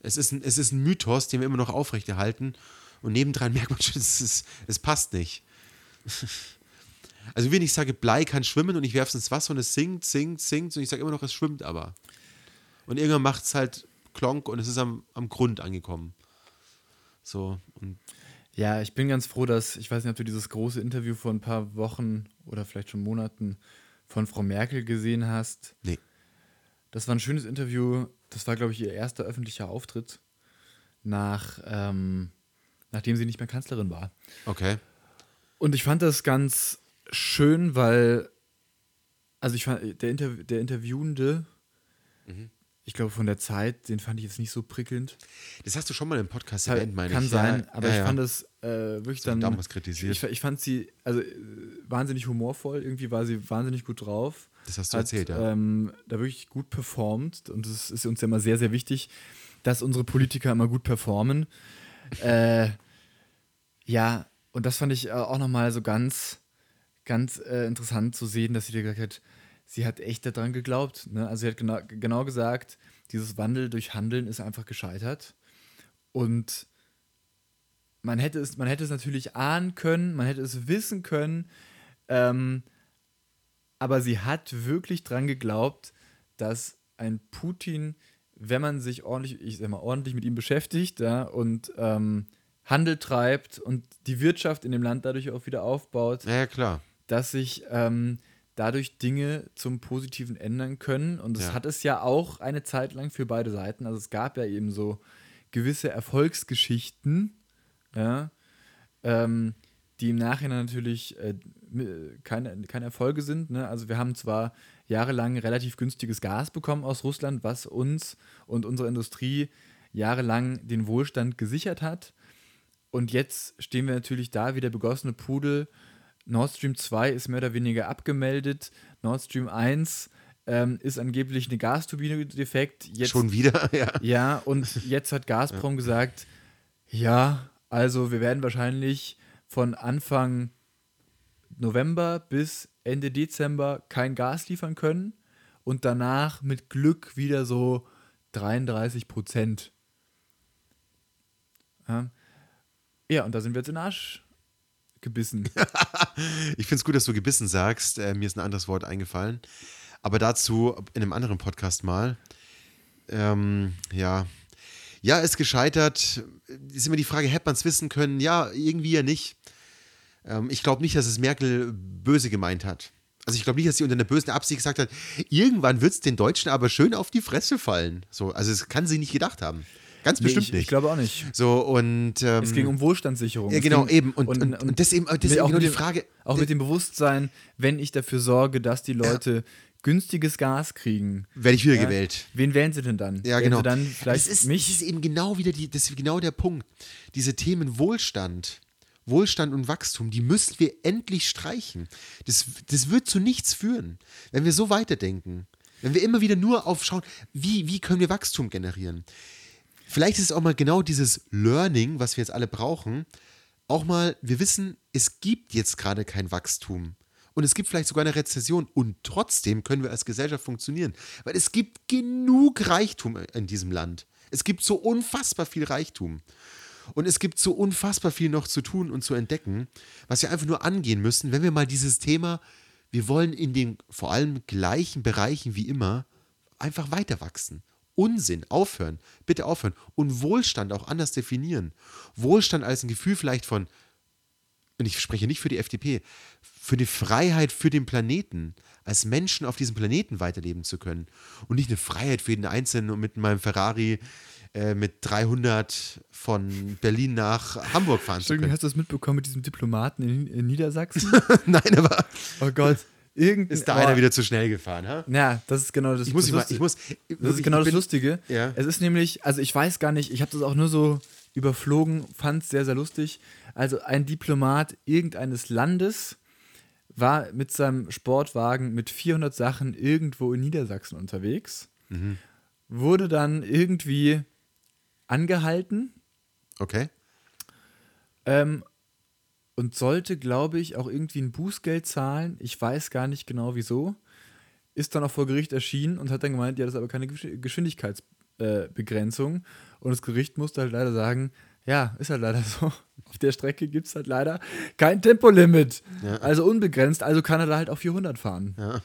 Speaker 2: es ist ein, es ist ein Mythos, den wir immer noch aufrechterhalten und nebendran merkt man schon, es, ist, es passt nicht. Also wenn ich sage, Blei kann schwimmen und ich werfe es ins Wasser und es sinkt, sinkt, sinkt und ich sage immer noch, es schwimmt aber. Und irgendwann macht es halt Klonk und es ist am, am Grund angekommen. So,
Speaker 1: Ja, ich bin ganz froh, dass, ich weiß nicht, ob du dieses große Interview vor ein paar Wochen oder vielleicht schon Monaten von Frau Merkel gesehen hast.
Speaker 2: nee.
Speaker 1: Das war ein schönes Interview. das war, glaube ich, ihr erster öffentlicher Auftritt nach, ähm, nachdem sie nicht mehr Kanzlerin war.
Speaker 2: Okay.
Speaker 1: Und ich fand das ganz schön, weil, also ich fand, der, Inter der Interviewende,
Speaker 2: Mhm.
Speaker 1: Ich glaube von der Zeit, den fand ich jetzt nicht so prickelnd.
Speaker 2: Das hast du schon mal im Podcast
Speaker 1: Kann,
Speaker 2: erwähnt, meine
Speaker 1: kann
Speaker 2: ich.
Speaker 1: sein,
Speaker 2: ja,
Speaker 1: aber
Speaker 2: ja,
Speaker 1: ich
Speaker 2: ja.
Speaker 1: fand es äh, wirklich dann.
Speaker 2: damals kritisiert.
Speaker 1: Ich, ich fand sie also äh, wahnsinnig humorvoll, irgendwie war sie wahnsinnig gut drauf.
Speaker 2: Das hast du
Speaker 1: hat,
Speaker 2: erzählt, ja.
Speaker 1: Ähm, da wirklich gut performt und es ist uns ja immer sehr, sehr wichtig, dass unsere Politiker immer gut performen. äh, ja, und das fand ich äh, auch nochmal so ganz, ganz äh, interessant zu sehen, dass sie dir gesagt hat, sie hat echt daran geglaubt. Ne? Also sie hat genau, genau gesagt, dieses Wandel durch Handeln ist einfach gescheitert. Und man hätte es, man hätte es natürlich ahnen können, man hätte es wissen können, ähm, aber sie hat wirklich dran geglaubt, dass ein Putin, wenn man sich ordentlich, ich sag mal, ordentlich mit ihm beschäftigt ja, und ähm, Handel treibt und die Wirtschaft in dem Land dadurch auch wieder aufbaut,
Speaker 2: Ja, klar.
Speaker 1: dass sich ähm, dadurch Dinge zum Positiven ändern können. Und das
Speaker 2: Ja.
Speaker 1: hat es ja auch eine Zeit lang für beide Seiten. Also es gab ja eben so gewisse Erfolgsgeschichten, ja, ähm, die im Nachhinein natürlich äh, keine, keine Erfolge sind. Ne? Also wir haben zwar jahrelang relativ günstiges Gas bekommen aus Russland, was uns und unsere Industrie jahrelang den Wohlstand gesichert hat. Und jetzt stehen wir natürlich da wie der begossene Pudel. Nord Stream 2 ist mehr oder weniger abgemeldet. Nord Stream 1 ähm, ist angeblich eine Gasturbine defekt. Jetzt,
Speaker 2: Schon wieder, ja.
Speaker 1: ja, und jetzt hat Gazprom gesagt, ja, also wir werden wahrscheinlich von Anfang November bis Ende Dezember kein Gas liefern können und danach mit Glück wieder so 33 Prozent. Ja. ja, und da sind wir jetzt in Arsch gebissen.
Speaker 2: Ich finde es gut, dass du gebissen sagst. Äh, mir ist ein anderes Wort eingefallen. Aber dazu in einem anderen Podcast mal. Ähm, ja. Ja, ist gescheitert. Ist immer die Frage, hätte man es wissen können? Ja, irgendwie ja nicht. Ähm, ich glaube nicht, dass es Merkel böse gemeint hat. Also ich glaube nicht, dass sie unter einer bösen Absicht gesagt hat, irgendwann wird es den Deutschen aber schön auf die Fresse fallen. So, also das kann sie nicht gedacht haben. Ganz
Speaker 1: Nee,
Speaker 2: bestimmt
Speaker 1: ich,
Speaker 2: nicht.
Speaker 1: ich glaube auch nicht.
Speaker 2: so, und ähm,
Speaker 1: Es ging um Wohlstandssicherung.
Speaker 2: ja, genau,
Speaker 1: ging,
Speaker 2: eben. Und, und, und, das eben, das eben
Speaker 1: auch
Speaker 2: genau die
Speaker 1: dem-
Speaker 2: Frage.
Speaker 1: Auch mit dem Bewusstsein, wenn ich dafür sorge, dass die Leute günstiges Gas kriegen.
Speaker 2: werde ich wieder
Speaker 1: Ja.
Speaker 2: gewählt.
Speaker 1: Wen wählen sie denn dann?
Speaker 2: Ja,
Speaker 1: wählen
Speaker 2: genau.
Speaker 1: Dann vielleicht
Speaker 2: das, ist,
Speaker 1: mich?
Speaker 2: das ist eben genau wieder die, das ist genau der Punkt. Diese Themen Wohlstand, Wohlstand und Wachstum, die müssen wir endlich streichen. Das, das wird zu nichts führen, wenn wir so weiterdenken. Wenn wir immer wieder nur aufschauen, wie, wie können wir Wachstum generieren. Vielleicht ist es auch mal genau dieses Learning, was wir jetzt alle brauchen. Auch mal, wir wissen, es gibt jetzt gerade kein Wachstum. Und es gibt vielleicht sogar eine Rezession. Und trotzdem können wir als Gesellschaft funktionieren. Weil es gibt genug Reichtum in diesem Land. Es gibt so unfassbar viel Reichtum. Und es gibt so unfassbar viel noch zu tun und zu entdecken, was wir einfach nur angehen müssen, wenn wir mal dieses Thema, wir wollen in den vor allem gleichen Bereichen wie immer einfach weiter wachsen. Unsinn, aufhören, bitte aufhören. Und Wohlstand auch anders definieren. Wohlstand als ein Gefühl vielleicht von, und ich spreche nicht für die FDP, für die Freiheit für den Planeten, als Menschen auf diesem Planeten weiterleben zu können. Und nicht eine Freiheit für jeden Einzelnen und mit meinem Ferrari äh, mit 300 von Berlin nach Hamburg fahren zu
Speaker 1: Entschuldigung,
Speaker 2: können.
Speaker 1: hast du das mitbekommen mit diesem Diplomaten in, in Niedersachsen?
Speaker 2: Nein, aber
Speaker 1: oh Gott. Irgend
Speaker 2: ist da einer wieder zu schnell gefahren, ha?
Speaker 1: Ja, das ist genau das
Speaker 2: Ich muss,
Speaker 1: das
Speaker 2: ich, mal,
Speaker 1: Lustige.
Speaker 2: ich muss,
Speaker 1: Das ist genau
Speaker 2: ich
Speaker 1: das
Speaker 2: bin-
Speaker 1: Lustige.
Speaker 2: Ja.
Speaker 1: Es ist nämlich, also ich weiß gar nicht, ich habe das auch nur so überflogen, fand es sehr, sehr lustig. Also ein Diplomat irgendeines Landes war mit seinem Sportwagen mit 400 Sachen irgendwo in Niedersachsen unterwegs,
Speaker 2: Mhm.
Speaker 1: wurde dann irgendwie angehalten
Speaker 2: Okay.
Speaker 1: ähm, und sollte, glaube ich, auch irgendwie ein Bußgeld zahlen. Ich weiß gar nicht genau wieso. Ist dann auch vor Gericht erschienen und hat dann gemeint, ja, das ist aber keine Gesch- Geschwindigkeitsbegrenzung. und das Gericht musste halt leider sagen, ja, ist halt leider so. Auf der Strecke gibt es halt leider kein Tempolimit.
Speaker 2: Ja.
Speaker 1: Also unbegrenzt, also kann er da halt auf 400 fahren.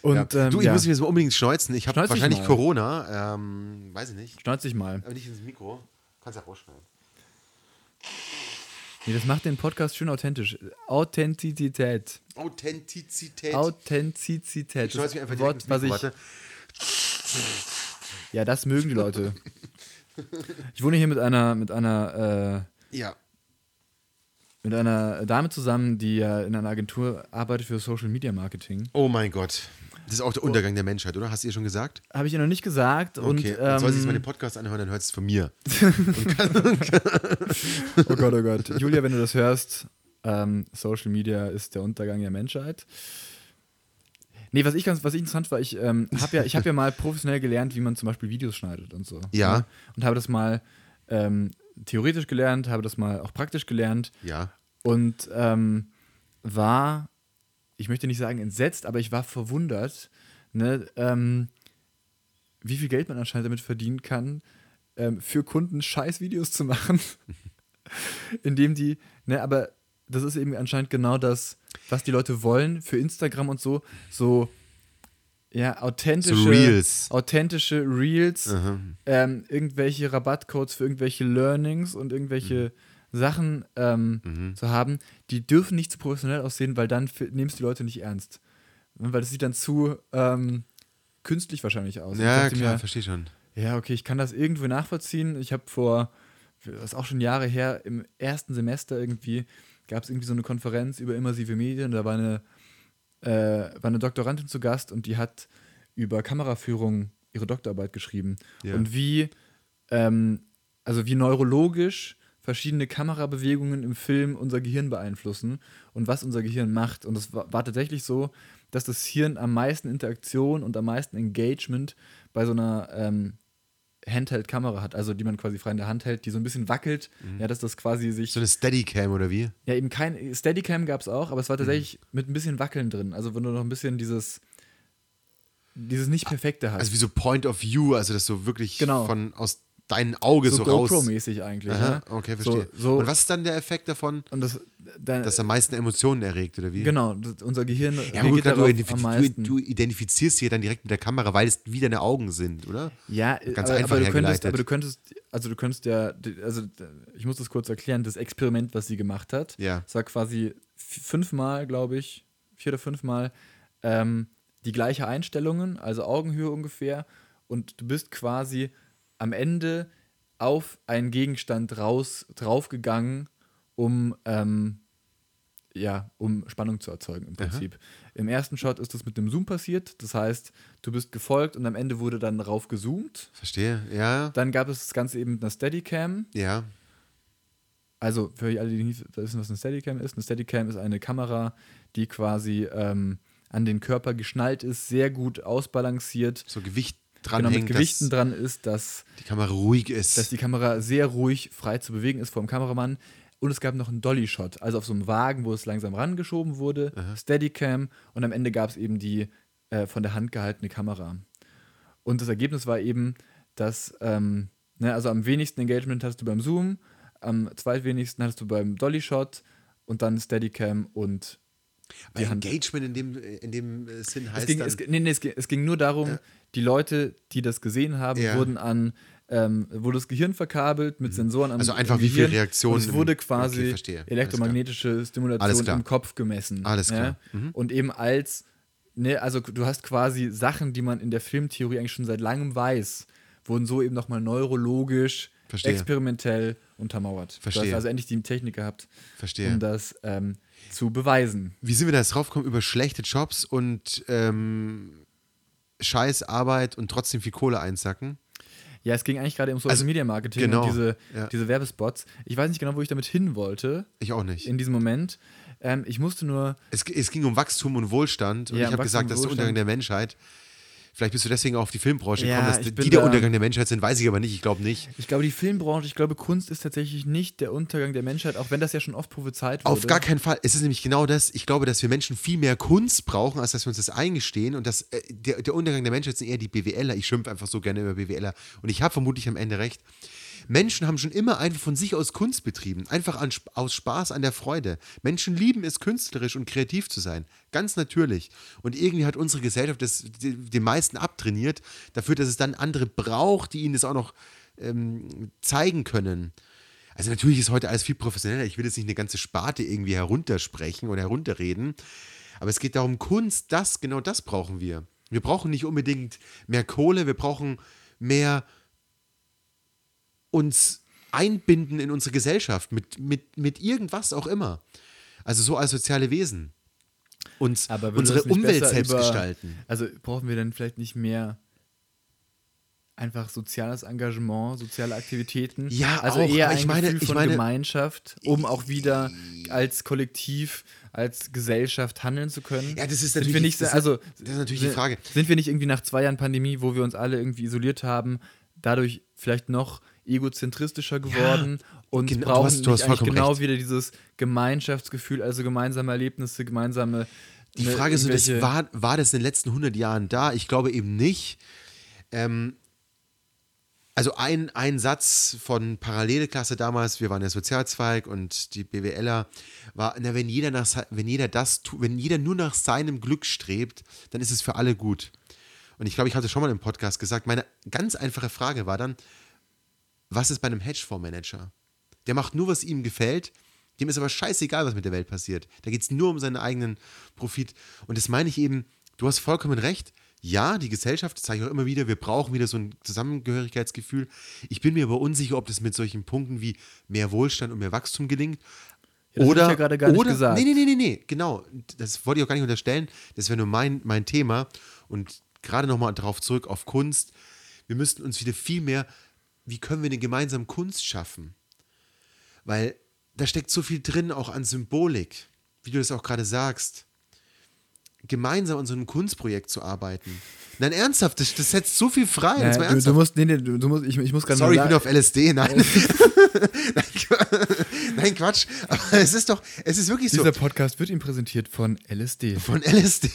Speaker 1: Und
Speaker 2: ja.
Speaker 1: ähm,
Speaker 2: du, ich
Speaker 1: ja,
Speaker 2: muss mich jetzt mal unbedingt schneuzen. Ich habe wahrscheinlich. Corona. Ähm, weiß ich nicht.
Speaker 1: schneuz dich mal.
Speaker 2: Aber nicht ins Mikro. Kannst ja rausschneiden.
Speaker 1: Nee, das macht den Podcast schön authentisch. Authentizität.
Speaker 2: Authentizität.
Speaker 1: Authentizität.
Speaker 2: ich schneuze mich einfach
Speaker 1: Wort, was ich,
Speaker 2: Warte.
Speaker 1: Ja, das mögen die Leute. Ich wohne hier mit einer, mit einer, äh,
Speaker 2: Ja.
Speaker 1: mit einer Dame zusammen, die ja in einer Agentur arbeitet für Social Media Marketing.
Speaker 2: Oh mein Gott. Das ist auch der Untergang der Menschheit, oder? Hast du ihr schon gesagt?
Speaker 1: Habe ich ihr noch nicht gesagt. Und,
Speaker 2: Okay, dann soll sie jetzt mal
Speaker 1: ähm,
Speaker 2: den Podcast anhören, dann hört es von mir.
Speaker 1: Oh Gott, oh Gott. Julia, wenn du das hörst, ähm, Social Media ist der Untergang der Menschheit. Nee, was ich ganz, was ich interessant war, ich ähm, habe ja, ich habe ja mal professionell gelernt, wie man zum Beispiel Videos schneidet und so.
Speaker 2: Ja.
Speaker 1: Ne? Und habe das mal ähm, theoretisch gelernt, habe das mal auch praktisch gelernt
Speaker 2: Ja.
Speaker 1: und ähm, war, ich möchte nicht sagen entsetzt, aber ich war verwundert, ne, ähm, wie viel Geld man anscheinend damit verdienen kann, ähm, für Kunden scheiß Videos zu machen, indem die, ne, aber das ist eben anscheinend genau das, was die Leute wollen für Instagram und so, so ja, authentische
Speaker 2: So Reels.
Speaker 1: authentische Reels, ähm, irgendwelche Rabattcodes für irgendwelche Learnings und irgendwelche Sachen ähm,
Speaker 2: Mhm.
Speaker 1: zu haben, die dürfen nicht zu professionell aussehen, weil dann nimmst die Leute nicht ernst. Weil das sieht dann zu ähm, künstlich wahrscheinlich aus.
Speaker 2: Ja, klar,
Speaker 1: mir,
Speaker 2: verstehe schon.
Speaker 1: ja, okay, ich kann das irgendwo nachvollziehen. Ich habe vor, das ist auch schon Jahre her, im ersten Semester irgendwie, gab es irgendwie so eine Konferenz über immersive Medien. Da war eine, äh, war eine Doktorandin zu Gast und die hat über Kameraführung ihre Doktorarbeit geschrieben.
Speaker 2: Ja.
Speaker 1: Und wie, ähm, also wie neurologisch verschiedene Kamerabewegungen im Film unser Gehirn beeinflussen und was unser Gehirn macht. Und es war, tatsächlich so, dass das Hirn am meisten Interaktion und am meisten Engagement bei so einer ähm, Handheld-Kamera hat, also die man quasi frei in der Hand hält, die so ein bisschen wackelt, ja, dass das quasi sich
Speaker 2: So eine Steadycam oder wie?
Speaker 1: ja, eben kein Steadicam gab es auch, aber es war tatsächlich mit ein bisschen Wackeln drin. Also wenn du noch ein bisschen dieses dieses nicht perfekte hast.
Speaker 2: Also wie so Point of View, also dass du wirklich
Speaker 1: Genau.
Speaker 2: von aus deinem Auge so,
Speaker 1: so
Speaker 2: raus.
Speaker 1: GoPro-mäßig eigentlich.
Speaker 2: Aha,
Speaker 1: ne?
Speaker 2: okay,
Speaker 1: So,
Speaker 2: verstehe.
Speaker 1: so,
Speaker 2: Und was ist dann der Effekt davon,
Speaker 1: und das, dann,
Speaker 2: dass am meisten Emotionen erregt, oder wie?
Speaker 1: genau, das, unser Gehirn
Speaker 2: Ja, gut, klar, du, identif du, identifizierst dich ja dann direkt mit der Kamera, weil es wie deine Augen sind, oder?
Speaker 1: ja,
Speaker 2: ganz
Speaker 1: aber,
Speaker 2: einfach
Speaker 1: aber du könntest, aber du könntest, also du könntest ja, also ich muss das kurz erklären, das Experiment, was sie gemacht hat,
Speaker 2: Ja.
Speaker 1: war quasi fünfmal, glaube ich, vier oder fünfmal ähm, die gleiche Einstellungen, also Augenhöhe ungefähr, und du bist quasi am Ende auf einen Gegenstand raus draufgegangen, um ähm, ja, um Spannung zu erzeugen im Prinzip. Im ersten Shot ist das mit dem Zoom passiert, das heißt, du bist gefolgt und am Ende wurde dann drauf gezoomt.
Speaker 2: Verstehe, ja,
Speaker 1: Dann gab es das Ganze eben mit einer Steadicam.
Speaker 2: ja.
Speaker 1: Also für alle, die nicht wissen, was eine Steadicam ist. Eine Steadicam ist eine Kamera, die quasi ähm, an den Körper geschnallt ist, sehr gut ausbalanciert,
Speaker 2: So Gewicht
Speaker 1: genau
Speaker 2: dranhängt,
Speaker 1: mit Gewichten dran ist, dass,
Speaker 2: die Kamera ruhig ist.
Speaker 1: dass die Kamera sehr ruhig frei zu bewegen ist vor dem Kameramann. Und es gab noch einen Dolly-Shot, also auf so einem Wagen, wo es langsam rangeschoben wurde, Steadicam und am Ende gab es eben die äh, von der Hand gehaltene Kamera. Und das Ergebnis war eben, dass, ähm, ne, also am wenigsten Engagement hattest du beim Zoom, am zweitwenigsten hattest du beim Dolly-Shot und dann Steadicam und die.
Speaker 2: Engagement in dem, in dem äh, Sinn heißt
Speaker 1: Es ging,
Speaker 2: dann,
Speaker 1: es, nee, nee, es, ging, es ging nur darum, die Leute, die das gesehen haben,
Speaker 2: Ja.
Speaker 1: wurden an, ähm, wurde das Gehirn verkabelt mit Sensoren am
Speaker 2: Also einfach, wie viel
Speaker 1: Gehirn
Speaker 2: Reaktionen
Speaker 1: Und es wurde
Speaker 2: okay,
Speaker 1: quasi.
Speaker 2: Alles
Speaker 1: elektromagnetische Stimulation im Kopf gemessen.
Speaker 2: Alles klar. Mhm.
Speaker 1: Ja? Und eben als, ne, also du hast quasi Sachen, die man in der Filmtheorie eigentlich schon seit langem weiß, wurden so eben nochmal neurologisch,
Speaker 2: Verstehe.
Speaker 1: experimentell untermauert. Du
Speaker 2: Verstehe.
Speaker 1: hast also endlich die Technik gehabt,
Speaker 2: Verstehe.
Speaker 1: um das ähm, zu beweisen.
Speaker 2: Wie sind wir da jetzt draufgekommen? Über schlechte Jobs und ähm, scheiß Arbeit und trotzdem viel Kohle einsacken?
Speaker 1: Ja, es ging eigentlich gerade um Social
Speaker 2: Also,
Speaker 1: Media Marketing
Speaker 2: genau,
Speaker 1: und diese,
Speaker 2: ja.
Speaker 1: diese Werbespots. Ich weiß nicht genau, wo ich damit hin wollte
Speaker 2: Ich auch nicht.
Speaker 1: in diesem Moment. Ähm, ich musste nur,
Speaker 2: Es, es ging um Wachstum und Wohlstand und
Speaker 1: Ja,
Speaker 2: ich habe gesagt, das ist der Untergang der Menschheit. Vielleicht bist du deswegen auch auf die Filmbranche
Speaker 1: Ja,
Speaker 2: gekommen, dass die der
Speaker 1: da-
Speaker 2: Untergang der Menschheit sind, weiß ich aber nicht. Ich glaube nicht.
Speaker 1: ich glaube, die Filmbranche, ich glaube, Kunst ist tatsächlich nicht der Untergang der Menschheit, auch wenn das ja schon oft prophezeit wurde.
Speaker 2: Auf gar keinen Fall. Es ist nämlich genau das. Ich glaube, dass wir Menschen viel mehr Kunst brauchen, als dass wir uns das eingestehen. Und dass äh, der, der Untergang der Menschheit sind eher die BWLer. Ich schimpfe einfach so gerne über BWLer. Und ich habe vermutlich am Ende recht. Menschen haben schon immer einfach von sich aus Kunst betrieben. Einfach an, aus Spaß an der Freude. Menschen lieben es, künstlerisch und kreativ zu sein. Ganz natürlich. Und irgendwie hat unsere Gesellschaft das den meisten abtrainiert, dafür, dass es dann andere braucht, die ihnen das auch noch ähm, zeigen können. Also natürlich ist heute alles viel professioneller. Ich will jetzt nicht eine ganze Sparte irgendwie heruntersprechen oder herunterreden. Aber es geht darum, Kunst, das, genau das brauchen wir. Wir brauchen nicht unbedingt mehr Kohle, wir brauchen mehr uns einbinden in unsere Gesellschaft, mit, mit, mit irgendwas auch immer. Also so als soziale Wesen. Uns unsere Umwelt selbst
Speaker 1: über-
Speaker 2: gestalten.
Speaker 1: Also brauchen wir dann vielleicht nicht mehr einfach soziales Engagement, soziale Aktivitäten?
Speaker 2: Ja,
Speaker 1: also
Speaker 2: auch,
Speaker 1: eher
Speaker 2: aber ich
Speaker 1: ein
Speaker 2: meine-
Speaker 1: Gefühl
Speaker 2: ich
Speaker 1: von
Speaker 2: meine-
Speaker 1: Gemeinschaft, um auch wieder als Kollektiv, als Gesellschaft handeln zu können.
Speaker 2: Ja, das ist
Speaker 1: sind
Speaker 2: natürlich
Speaker 1: nicht,
Speaker 2: das ist-
Speaker 1: also
Speaker 2: das ist natürlich die Frage.
Speaker 1: Sind wir nicht irgendwie nach zwei Jahren Pandemie, wo wir uns alle irgendwie isoliert haben, dadurch vielleicht noch egozentristischer geworden und
Speaker 2: genau, du
Speaker 1: brauchen
Speaker 2: hast- du hast
Speaker 1: eigentlich genau
Speaker 2: recht.
Speaker 1: wieder dieses Gemeinschaftsgefühl, also gemeinsame Erlebnisse, gemeinsame
Speaker 2: Die
Speaker 1: ne,
Speaker 2: Frage ist, das war, war das in den letzten 100 Jahren da? Ich glaube eben nicht. Ähm, also ein, ein Satz von Parallelklasse damals, wir waren der Sozialzweig und die BWLer, war, na, wenn jeder, nach, wenn jeder das wenn jeder nur nach seinem Glück strebt, dann ist es für alle gut. Und ich glaube, ich hatte schon mal im Podcast gesagt, meine ganz einfache Frage war dann, was ist bei einem Hedgefondsmanager? Der macht nur, was ihm gefällt. Dem ist aber scheißegal, was mit der Welt passiert. Da geht es nur um seinen eigenen Profit. Und das meine ich eben, du hast vollkommen recht. Ja, die Gesellschaft, das sage ich auch immer wieder, wir brauchen wieder so ein Zusammengehörigkeitsgefühl. Ich bin mir aber unsicher, ob das mit solchen Punkten wie mehr Wohlstand und mehr Wachstum gelingt.
Speaker 1: Ja,
Speaker 2: oder,
Speaker 1: ich ja gerade gar nicht
Speaker 2: oder,
Speaker 1: gesagt.
Speaker 2: Nee, nee, nee, nee, nee, genau. Das wollte ich auch gar nicht unterstellen. Das wäre nur mein, mein Thema. Und gerade nochmal darauf zurück auf Kunst. Wir müssten uns wieder viel mehr, wie können wir denn gemeinsam Kunst schaffen? Weil da steckt so viel drin, auch an Symbolik, wie du das auch gerade sagst. Gemeinsam an so einem Kunstprojekt zu arbeiten. Nein, ernsthaft, das, das setzt so viel frei.
Speaker 1: Ja,
Speaker 2: jetzt mal
Speaker 1: du, du musst, nee, nee, du, du musst, ich, ich muss gerade
Speaker 2: Sorry, ich bin auf LSD. Nein. Nein, Qu- Nein, Quatsch. Aber es ist doch, es ist wirklich so.
Speaker 1: dieser Podcast wird ihm präsentiert von LSD.
Speaker 2: Von LSD,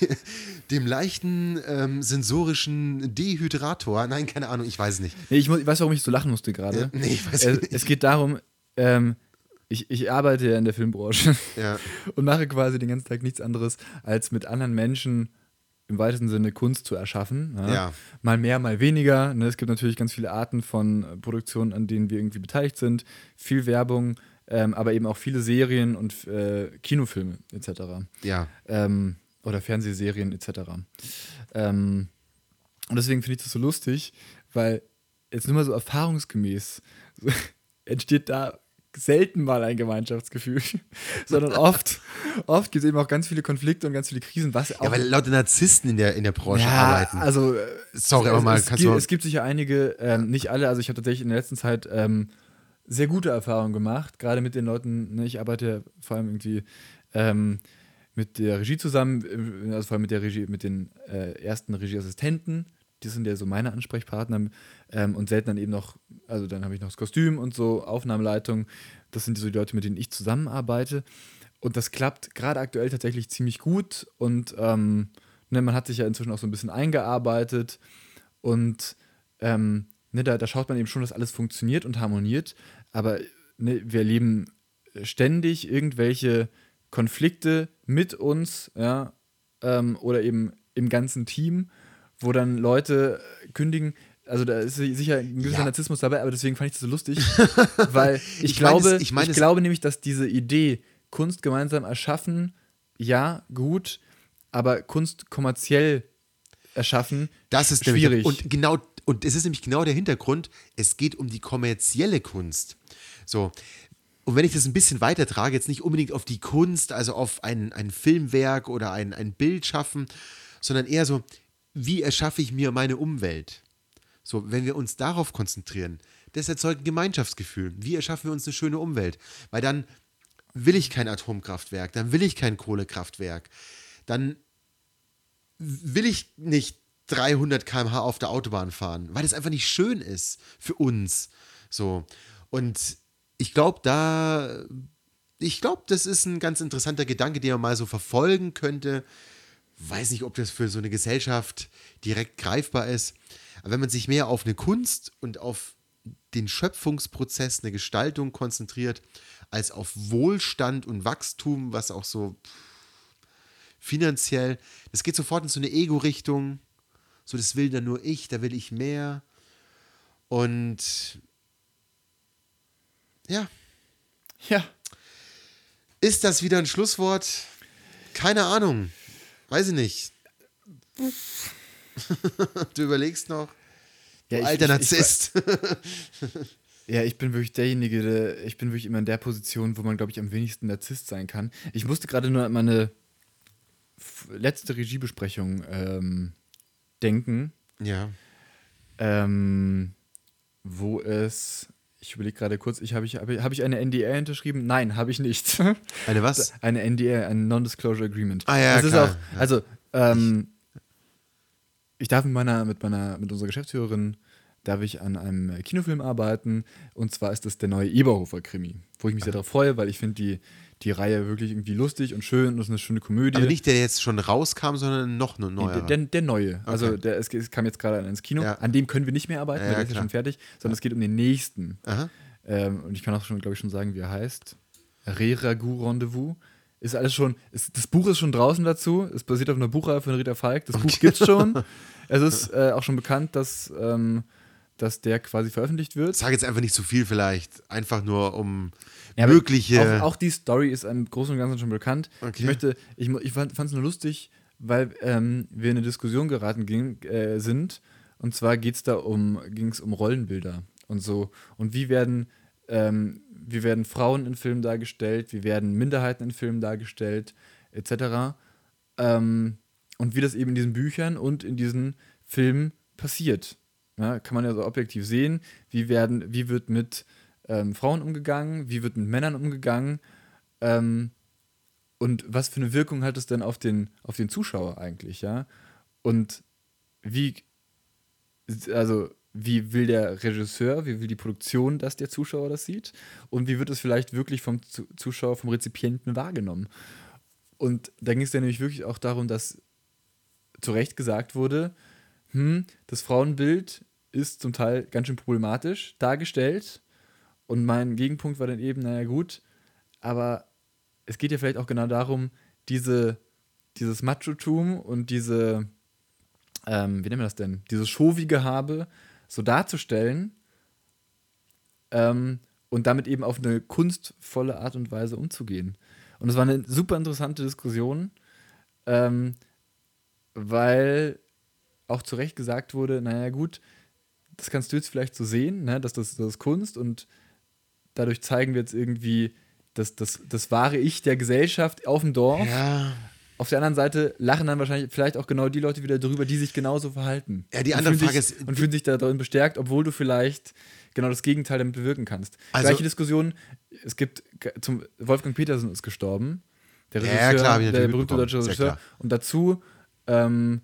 Speaker 2: dem leichten ähm, sensorischen Dehydrator. Nein, keine Ahnung, ich weiß es nicht.
Speaker 1: Nee, ich, muss, ich weiß, warum ich so lachen musste gerade.
Speaker 2: Nee, ich weiß
Speaker 1: es,
Speaker 2: nicht.
Speaker 1: es geht darum, ähm, ich, ich arbeite ja in der Filmbranche
Speaker 2: Ja.
Speaker 1: und mache quasi den ganzen Tag nichts anderes, als mit anderen Menschen im weitesten Sinne Kunst zu erschaffen.
Speaker 2: Ja.
Speaker 1: Mal mehr, mal weniger. Ne? Es gibt natürlich ganz viele Arten von äh, Produktionen, an denen wir irgendwie beteiligt sind. Viel Werbung, ähm, aber eben auch viele Serien und äh, Kinofilme etc.
Speaker 2: Ja.
Speaker 1: ähm, oder Fernsehserien etc. Ähm, und deswegen finde ich das so lustig, weil jetzt nur mal so erfahrungsgemäß so, entsteht da selten mal ein Gemeinschaftsgefühl, sondern oft, oft gibt es eben auch ganz viele Konflikte und ganz viele Krisen, was
Speaker 2: Ja, weil lauter Narzissten in der, in der Branche
Speaker 1: ja,
Speaker 2: arbeiten.
Speaker 1: Also, äh,
Speaker 2: Sorry,
Speaker 1: es,
Speaker 2: aber mal,
Speaker 1: es,
Speaker 2: kannst
Speaker 1: gibt, es gibt sicher einige, ähm, nicht alle, also ich habe tatsächlich in der letzten Zeit ähm, sehr gute Erfahrungen gemacht, gerade mit den Leuten, ne, ich arbeite ja vor allem irgendwie ähm, mit der Regie zusammen, äh, also vor allem mit der Regie, mit den äh, ersten Regieassistenten, die sind ja so meine Ansprechpartner ähm, und selten dann eben noch, also dann habe ich noch das Kostüm und so, Aufnahmeleitung, das sind so die Leute, mit denen ich zusammenarbeite. Und das klappt gerade aktuell tatsächlich ziemlich gut und ähm, ne, man hat sich ja inzwischen auch so ein bisschen eingearbeitet und ähm, ne, da, da schaut man eben schon, dass alles funktioniert und harmoniert, aber ne, wir erleben ständig irgendwelche Konflikte mit uns, ja, ähm, oder eben im ganzen Team, wo dann Leute kündigen. Also da ist sicher ein gewisser
Speaker 2: Ja.
Speaker 1: Narzissmus dabei, aber deswegen fand ich das so lustig, weil ich,
Speaker 2: Ich meine es-
Speaker 1: glaube,
Speaker 2: ich
Speaker 1: ich,
Speaker 2: meine es-
Speaker 1: glaube nämlich, dass diese Idee Kunst gemeinsam erschaffen, ja, gut, aber Kunst kommerziell erschaffen,
Speaker 2: Das ist nämlich-
Speaker 1: schwierig.
Speaker 2: Und genau, und es ist nämlich genau der Hintergrund, es geht um die kommerzielle Kunst. So. Und wenn ich das ein bisschen weitertrage, jetzt nicht unbedingt auf die Kunst, also auf ein, ein Filmwerk oder ein, ein Bild schaffen, sondern eher so, wie erschaffe ich mir meine Umwelt? So, wenn wir uns darauf konzentrieren, das erzeugt ein Gemeinschaftsgefühl. Wie erschaffen wir uns eine schöne Umwelt? Weil dann will ich kein Atomkraftwerk, dann will ich kein Kohlekraftwerk, dann will ich nicht 300 km/h auf der Autobahn fahren, weil es einfach nicht schön ist für uns. So. Und ich glaube, da, ich glaube, das ist ein ganz interessanter Gedanke, den man mal so verfolgen könnte. Weiß nicht, ob das für so eine Gesellschaft direkt greifbar ist. Aber wenn man sich mehr auf eine Kunst und auf den Schöpfungsprozess, eine Gestaltung konzentriert, als auf Wohlstand und Wachstum, was auch so finanziell, das geht sofort in so eine Ego-Richtung. So, das will dann nur ich, da will ich mehr. Und ja,
Speaker 1: ja,
Speaker 2: ist das wieder ein Schlusswort? Keine Ahnung. Weiß ich nicht. du überlegst noch.
Speaker 1: Ja, ich-
Speaker 2: alter
Speaker 1: ich- ich-
Speaker 2: Narzisst.
Speaker 1: Ja, ich bin wirklich derjenige, der, ich bin wirklich immer in der Position, wo man, glaube ich, am wenigsten Narzisst sein kann. Ich musste gerade nur an meine letzte Regiebesprechung ähm, denken,
Speaker 2: ja.
Speaker 1: ähm, wo es, ich überlege gerade kurz, ich habe ich, habe hab ich eine NDA unterschrieben? Nein, habe ich nicht.
Speaker 2: Eine was?
Speaker 1: eine NDA, ein Non-Disclosure Agreement.
Speaker 2: Ah, ja,
Speaker 1: das ist
Speaker 2: klar,
Speaker 1: auch, also, ähm, ich darf mit meiner, mit meiner, mit unserer Geschäftsführerin, darf ich an einem Kinofilm arbeiten und zwar ist das der neue Eberhofer-Krimi, wo ich mich sehr darauf freue, weil ich finde die, die Reihe wirklich irgendwie lustig und schön und es ist eine schöne Komödie.
Speaker 2: Aber nicht der jetzt schon rauskam, sondern noch ein
Speaker 1: Nee,
Speaker 2: neuer.
Speaker 1: der, der, der neue. Also
Speaker 2: Okay.
Speaker 1: der, es, es kam jetzt gerade ins Kino.
Speaker 2: Ja.
Speaker 1: An dem können wir nicht mehr arbeiten,
Speaker 2: Ja,
Speaker 1: weil
Speaker 2: ja,
Speaker 1: der ist ja
Speaker 2: klar.
Speaker 1: schon fertig, sondern es geht um den nächsten. Ähm, und ich kann auch schon, glaube ich, schon sagen, wie er heißt. Re-Ragout Rendezvous. Ist alles schon, ist, das Buch ist schon draußen dazu. Es basiert auf einer Buchreihe von Rita Falk. Das Buch gibt's schon. Es ist äh, auch schon bekannt, dass, ähm, dass der quasi veröffentlicht wird.
Speaker 2: Sag jetzt einfach nicht zu viel vielleicht. Einfach nur um
Speaker 1: Ja,
Speaker 2: mögliche.
Speaker 1: Auch, auch die Story ist im Großen und Ganzen schon bekannt.
Speaker 2: Okay.
Speaker 1: Ich möchte, ich, ich fand es nur lustig, weil ähm, wir in eine Diskussion geraten ging, äh, sind. Und zwar geht's da um, ging es um Rollenbilder und so. Und wie werden, ähm, wie werden Frauen in Filmen dargestellt, wie werden Minderheiten in Filmen dargestellt, etc. Ähm, und wie das eben in diesen Büchern und in diesen Filmen passiert. Ja, kann man ja so objektiv sehen, wie, werden, wie wird mit ähm, Frauen umgegangen, wie wird mit Männern umgegangen ähm, und was für eine Wirkung hat es denn auf den, auf den Zuschauer eigentlich, ja? Und wie, also wie will der Regisseur, wie will die Produktion, dass der Zuschauer das sieht und wie wird es vielleicht wirklich vom Zu- Zuschauer, vom Rezipienten wahrgenommen. Und da ging es dann nämlich wirklich auch darum, dass zu Recht gesagt wurde, hm, das Frauenbild ist zum Teil ganz schön problematisch dargestellt. Und mein Gegenpunkt war dann eben, naja gut, aber es geht ja vielleicht auch genau darum, diese, dieses Machotum und diese, ähm, wie nennen wir das denn, dieses Show-Gehabe so darzustellen ähm, und damit eben auf eine kunstvolle Art und Weise umzugehen. Und es war eine super interessante Diskussion, ähm, weil auch zu Recht gesagt wurde, naja gut, das kannst du jetzt vielleicht so sehen, ne, dass das, das ist Kunst und dadurch zeigen wir jetzt irgendwie das, das, das wahre Ich der Gesellschaft auf dem Dorf.
Speaker 2: ja.
Speaker 1: Auf der anderen Seite lachen dann wahrscheinlich vielleicht auch genau die Leute wieder drüber, die sich genauso verhalten.
Speaker 2: Ja, die
Speaker 1: Und
Speaker 2: andere
Speaker 1: fühlen
Speaker 2: Frage
Speaker 1: sich,
Speaker 2: ist-
Speaker 1: Und fühlen sich darin bestärkt, obwohl du vielleicht genau das Gegenteil damit bewirken kannst.
Speaker 2: Also-
Speaker 1: Gleiche Diskussion, es gibt zum Wolfgang Petersen ist gestorben. Der
Speaker 2: Ja,
Speaker 1: Regisseur,
Speaker 2: klar, hab ich
Speaker 1: der berühmte deutsche Regisseur.
Speaker 2: klar.
Speaker 1: Und dazu ähm,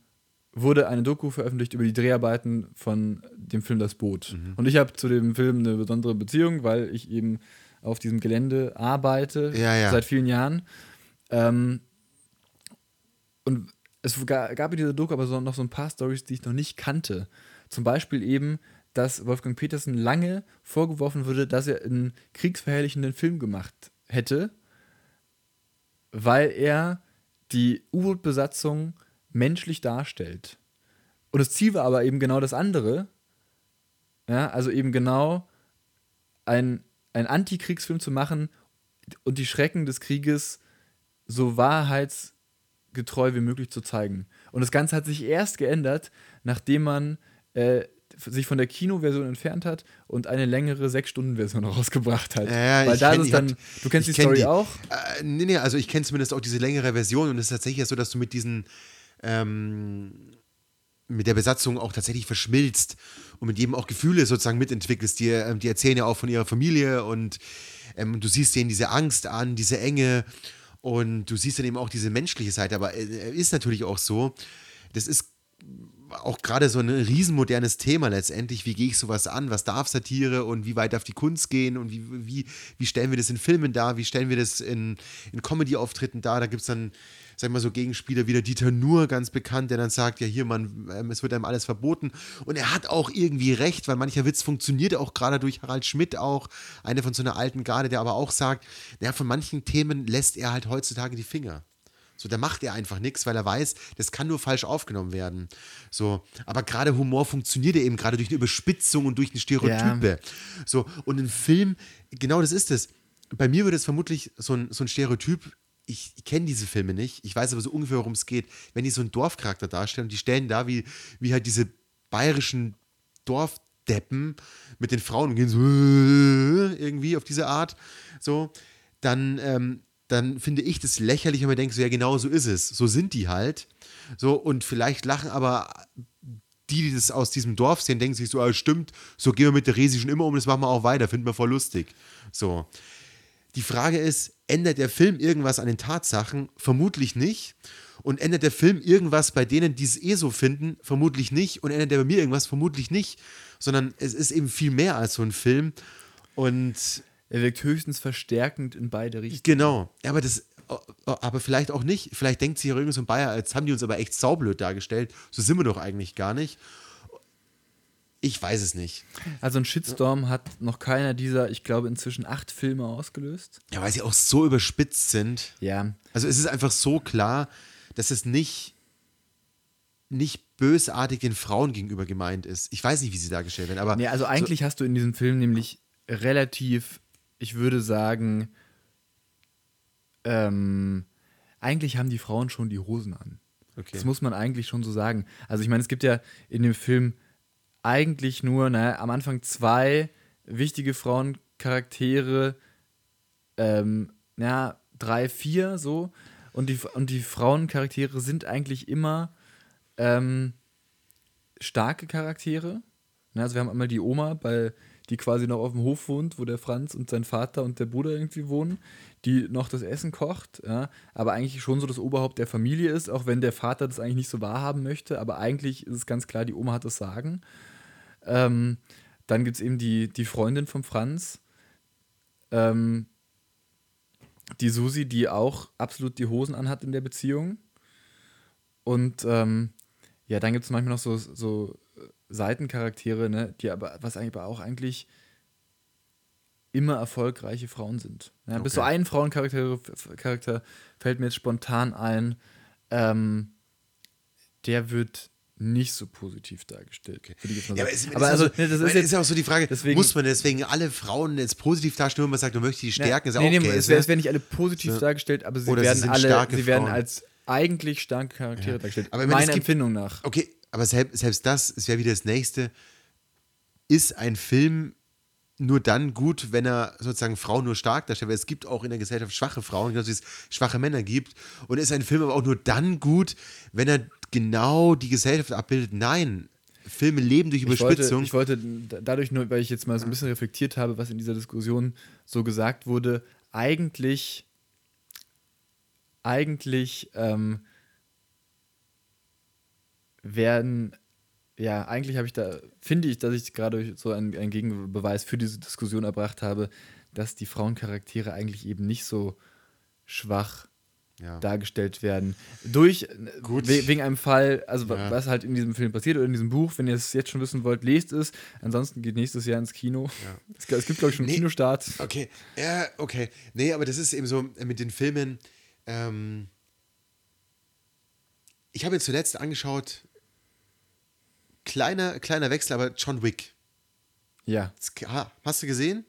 Speaker 1: wurde eine Doku veröffentlicht über die Dreharbeiten von dem Film Das Boot.
Speaker 2: Mhm.
Speaker 1: Und ich habe zu dem Film eine besondere Beziehung, weil ich eben auf diesem Gelände arbeite
Speaker 2: Ja, ja.
Speaker 1: seit vielen Jahren. Ähm, und es ga- gab in dieser Doku aber so, noch so ein paar Stories, die ich noch nicht kannte. Zum Beispiel eben, dass Wolfgang Petersen lange vorgeworfen wurde, dass er einen kriegsverherrlichenden Film gemacht hätte, weil er die U-Boot-Besatzung menschlich darstellt. Und das Ziel war aber eben genau das andere. Ja, also eben genau ein, ein Antikriegsfilm zu machen und die Schrecken des Krieges so wahrheitsgetreu wie möglich zu zeigen. Und das Ganze hat sich erst geändert, nachdem man äh, sich von der Kinoversion entfernt hat und eine längere Sechs-Stunden-Version rausgebracht hat.
Speaker 2: Ja, ja,
Speaker 1: Weil da
Speaker 2: kenn-
Speaker 1: ist dann,
Speaker 2: hab-
Speaker 1: du kennst die
Speaker 2: kenn
Speaker 1: Story
Speaker 2: die.
Speaker 1: auch?
Speaker 2: Äh, nee, nee, also ich kenne zumindest auch diese längere Version und es ist tatsächlich so, dass du mit diesen ähm, mit der Besatzung auch tatsächlich verschmilzt und mit jedem auch Gefühle sozusagen mitentwickelst. Die, ähm, die erzählen ja auch von ihrer Familie und ähm, du siehst denen diese Angst an, diese Enge und du siehst dann eben auch diese menschliche Seite. Aber äh, ist natürlich auch so, das ist auch gerade so ein riesenmodernes Thema letztendlich. Wie gehe ich sowas an? Was darf Satire und wie weit darf die Kunst gehen? Und wie, wie, wie stellen wir das in Filmen dar? Wie stellen wir das in, in Comedy-Auftritten dar? Da gibt es dann, sag mal, so Gegenspieler wie der Dieter Nuhr, ganz bekannt, der dann sagt, ja hier, man, ähm, es wird einem alles verboten. Und er hat auch irgendwie recht, weil mancher Witz funktioniert auch gerade durch Harald Schmidt auch, eine von so einer alten Garde, der aber auch sagt, naja, von manchen Themen lässt er halt heutzutage die Finger. So, da macht er einfach nichts, weil er weiß, das kann nur falsch aufgenommen werden. So, aber gerade Humor funktioniert ja eben gerade durch eine Überspitzung und durch eine Stereotype. So, und ein Film, genau das ist es. Bei mir würde es vermutlich so ein, so ein Stereotyp, ich, ich kenne diese Filme nicht, ich weiß aber so ungefähr, worum es geht, wenn die so einen Dorfcharakter darstellen und die stellen da, wie, wie halt diese bayerischen Dorfdeppen mit den Frauen und gehen so äh, irgendwie auf diese Art, so, dann, ähm, dann finde ich das lächerlich, wenn man denkt, so, ja, genau so ist es. So sind die halt. So, und vielleicht lachen aber die, die das aus diesem Dorf sehen, denken sich so, ah, stimmt, so gehen wir mit der Resi schon immer um, das machen wir auch weiter, finden wir voll lustig. So. Die Frage ist, ändert der Film irgendwas an den Tatsachen? Vermutlich nicht. Und ändert der Film irgendwas bei denen, die es eh so finden? Vermutlich nicht. Und ändert der bei mir irgendwas? Vermutlich nicht. Sondern es ist eben viel mehr als so ein Film. Und.
Speaker 1: Er wirkt höchstens verstärkend in beide Richtungen.
Speaker 2: Genau. Aber das. Aber vielleicht auch nicht. Vielleicht denkt sich irgendwie so ein Bayer, als haben die uns aber echt saublöd dargestellt. So sind wir doch eigentlich gar nicht. Ich weiß es nicht.
Speaker 1: Also ein Shitstorm hat noch keiner dieser, ich glaube, inzwischen acht Filme ausgelöst.
Speaker 2: Ja, weil sie auch so überspitzt sind.
Speaker 1: Ja.
Speaker 2: Also es ist einfach so klar, dass es nicht, nicht bösartig den Frauen gegenüber gemeint ist. Ich weiß nicht, wie sie dargestellt werden, aber.
Speaker 1: Nee, also eigentlich so hast du in diesem Film nämlich relativ, ich würde sagen, ähm, eigentlich haben die Frauen schon die Hosen an. Okay. Das muss man eigentlich schon so sagen. Also ich meine, es gibt ja in dem Film eigentlich nur, naja, am Anfang zwei wichtige Frauencharaktere, ähm, ja, drei, vier so. Und die, und die Frauencharaktere sind eigentlich immer ähm, starke Charaktere. Ja, also wir haben einmal die Oma, bei, die quasi noch auf dem Hof wohnt, wo der Franz und sein Vater und der Bruder irgendwie wohnen, die noch das Essen kocht, ja, aber eigentlich schon so das Oberhaupt der Familie ist, auch wenn der Vater das eigentlich nicht so wahrhaben möchte, aber eigentlich ist es ganz klar, die Oma hat das Sagen. Ähm, dann gibt es eben die, die Freundin von Franz, ähm, die Susi, die auch absolut die Hosen anhat in der Beziehung. Und ähm, ja, dann gibt es manchmal noch so, so Seitencharaktere, ne, die aber, was eigentlich aber auch eigentlich immer erfolgreiche Frauen sind. Ja, okay. Bis so ein Frauencharakter Charakter fällt mir jetzt spontan ein, ähm, der wird nicht so positiv dargestellt. Okay.
Speaker 2: Ja, aber, es, aber also, das ist, jetzt, ist ja auch so die Frage, deswegen, muss man deswegen alle Frauen jetzt positiv darstellen, wenn man sagt, man möchte die stärken?
Speaker 1: Ja, nee, nee, okay, es, ne? werden nicht alle positiv so. dargestellt, aber sie Oder werden sie alle, sie werden als eigentlich starke Charaktere ja. dargestellt.
Speaker 2: Aber meiner Empfindung nach. Okay, aber selbst, selbst das ist ja wieder das Nächste. Ist ein Film nur dann gut, wenn er sozusagen Frauen nur stark darstellt, weil es gibt auch in der Gesellschaft schwache Frauen, genauso wie es schwache Männer gibt. Und ist ein Film aber auch nur dann gut, wenn er genau die Gesellschaft abbildet. Nein, Filme leben durch Überspitzung.
Speaker 1: Ich wollte, ich wollte dadurch nur, weil ich jetzt mal so ein bisschen reflektiert habe, was in dieser Diskussion so gesagt wurde, eigentlich, eigentlich ähm, werden ja, eigentlich habe ich da, finde ich, dass ich gerade so einen, einen, Gegenbeweis für diese Diskussion erbracht habe, dass die Frauencharaktere eigentlich eben nicht so schwach ja. dargestellt werden. Durch, Gut. wegen einem Fall, also ja. was halt in diesem Film passiert oder in diesem Buch, wenn ihr es jetzt schon wissen wollt, lest es. Ansonsten geht nächstes Jahr ins Kino. Ja. Es, es, gibt, glaube ich, schon nee. Kinostart.
Speaker 2: Okay, ja, okay. Nee, aber das ist eben so mit den Filmen. Ähm ich habe jetzt zuletzt angeschaut, kleiner, kleiner Wechsel, aber John Wick.
Speaker 1: Ja.
Speaker 2: Hast du gesehen?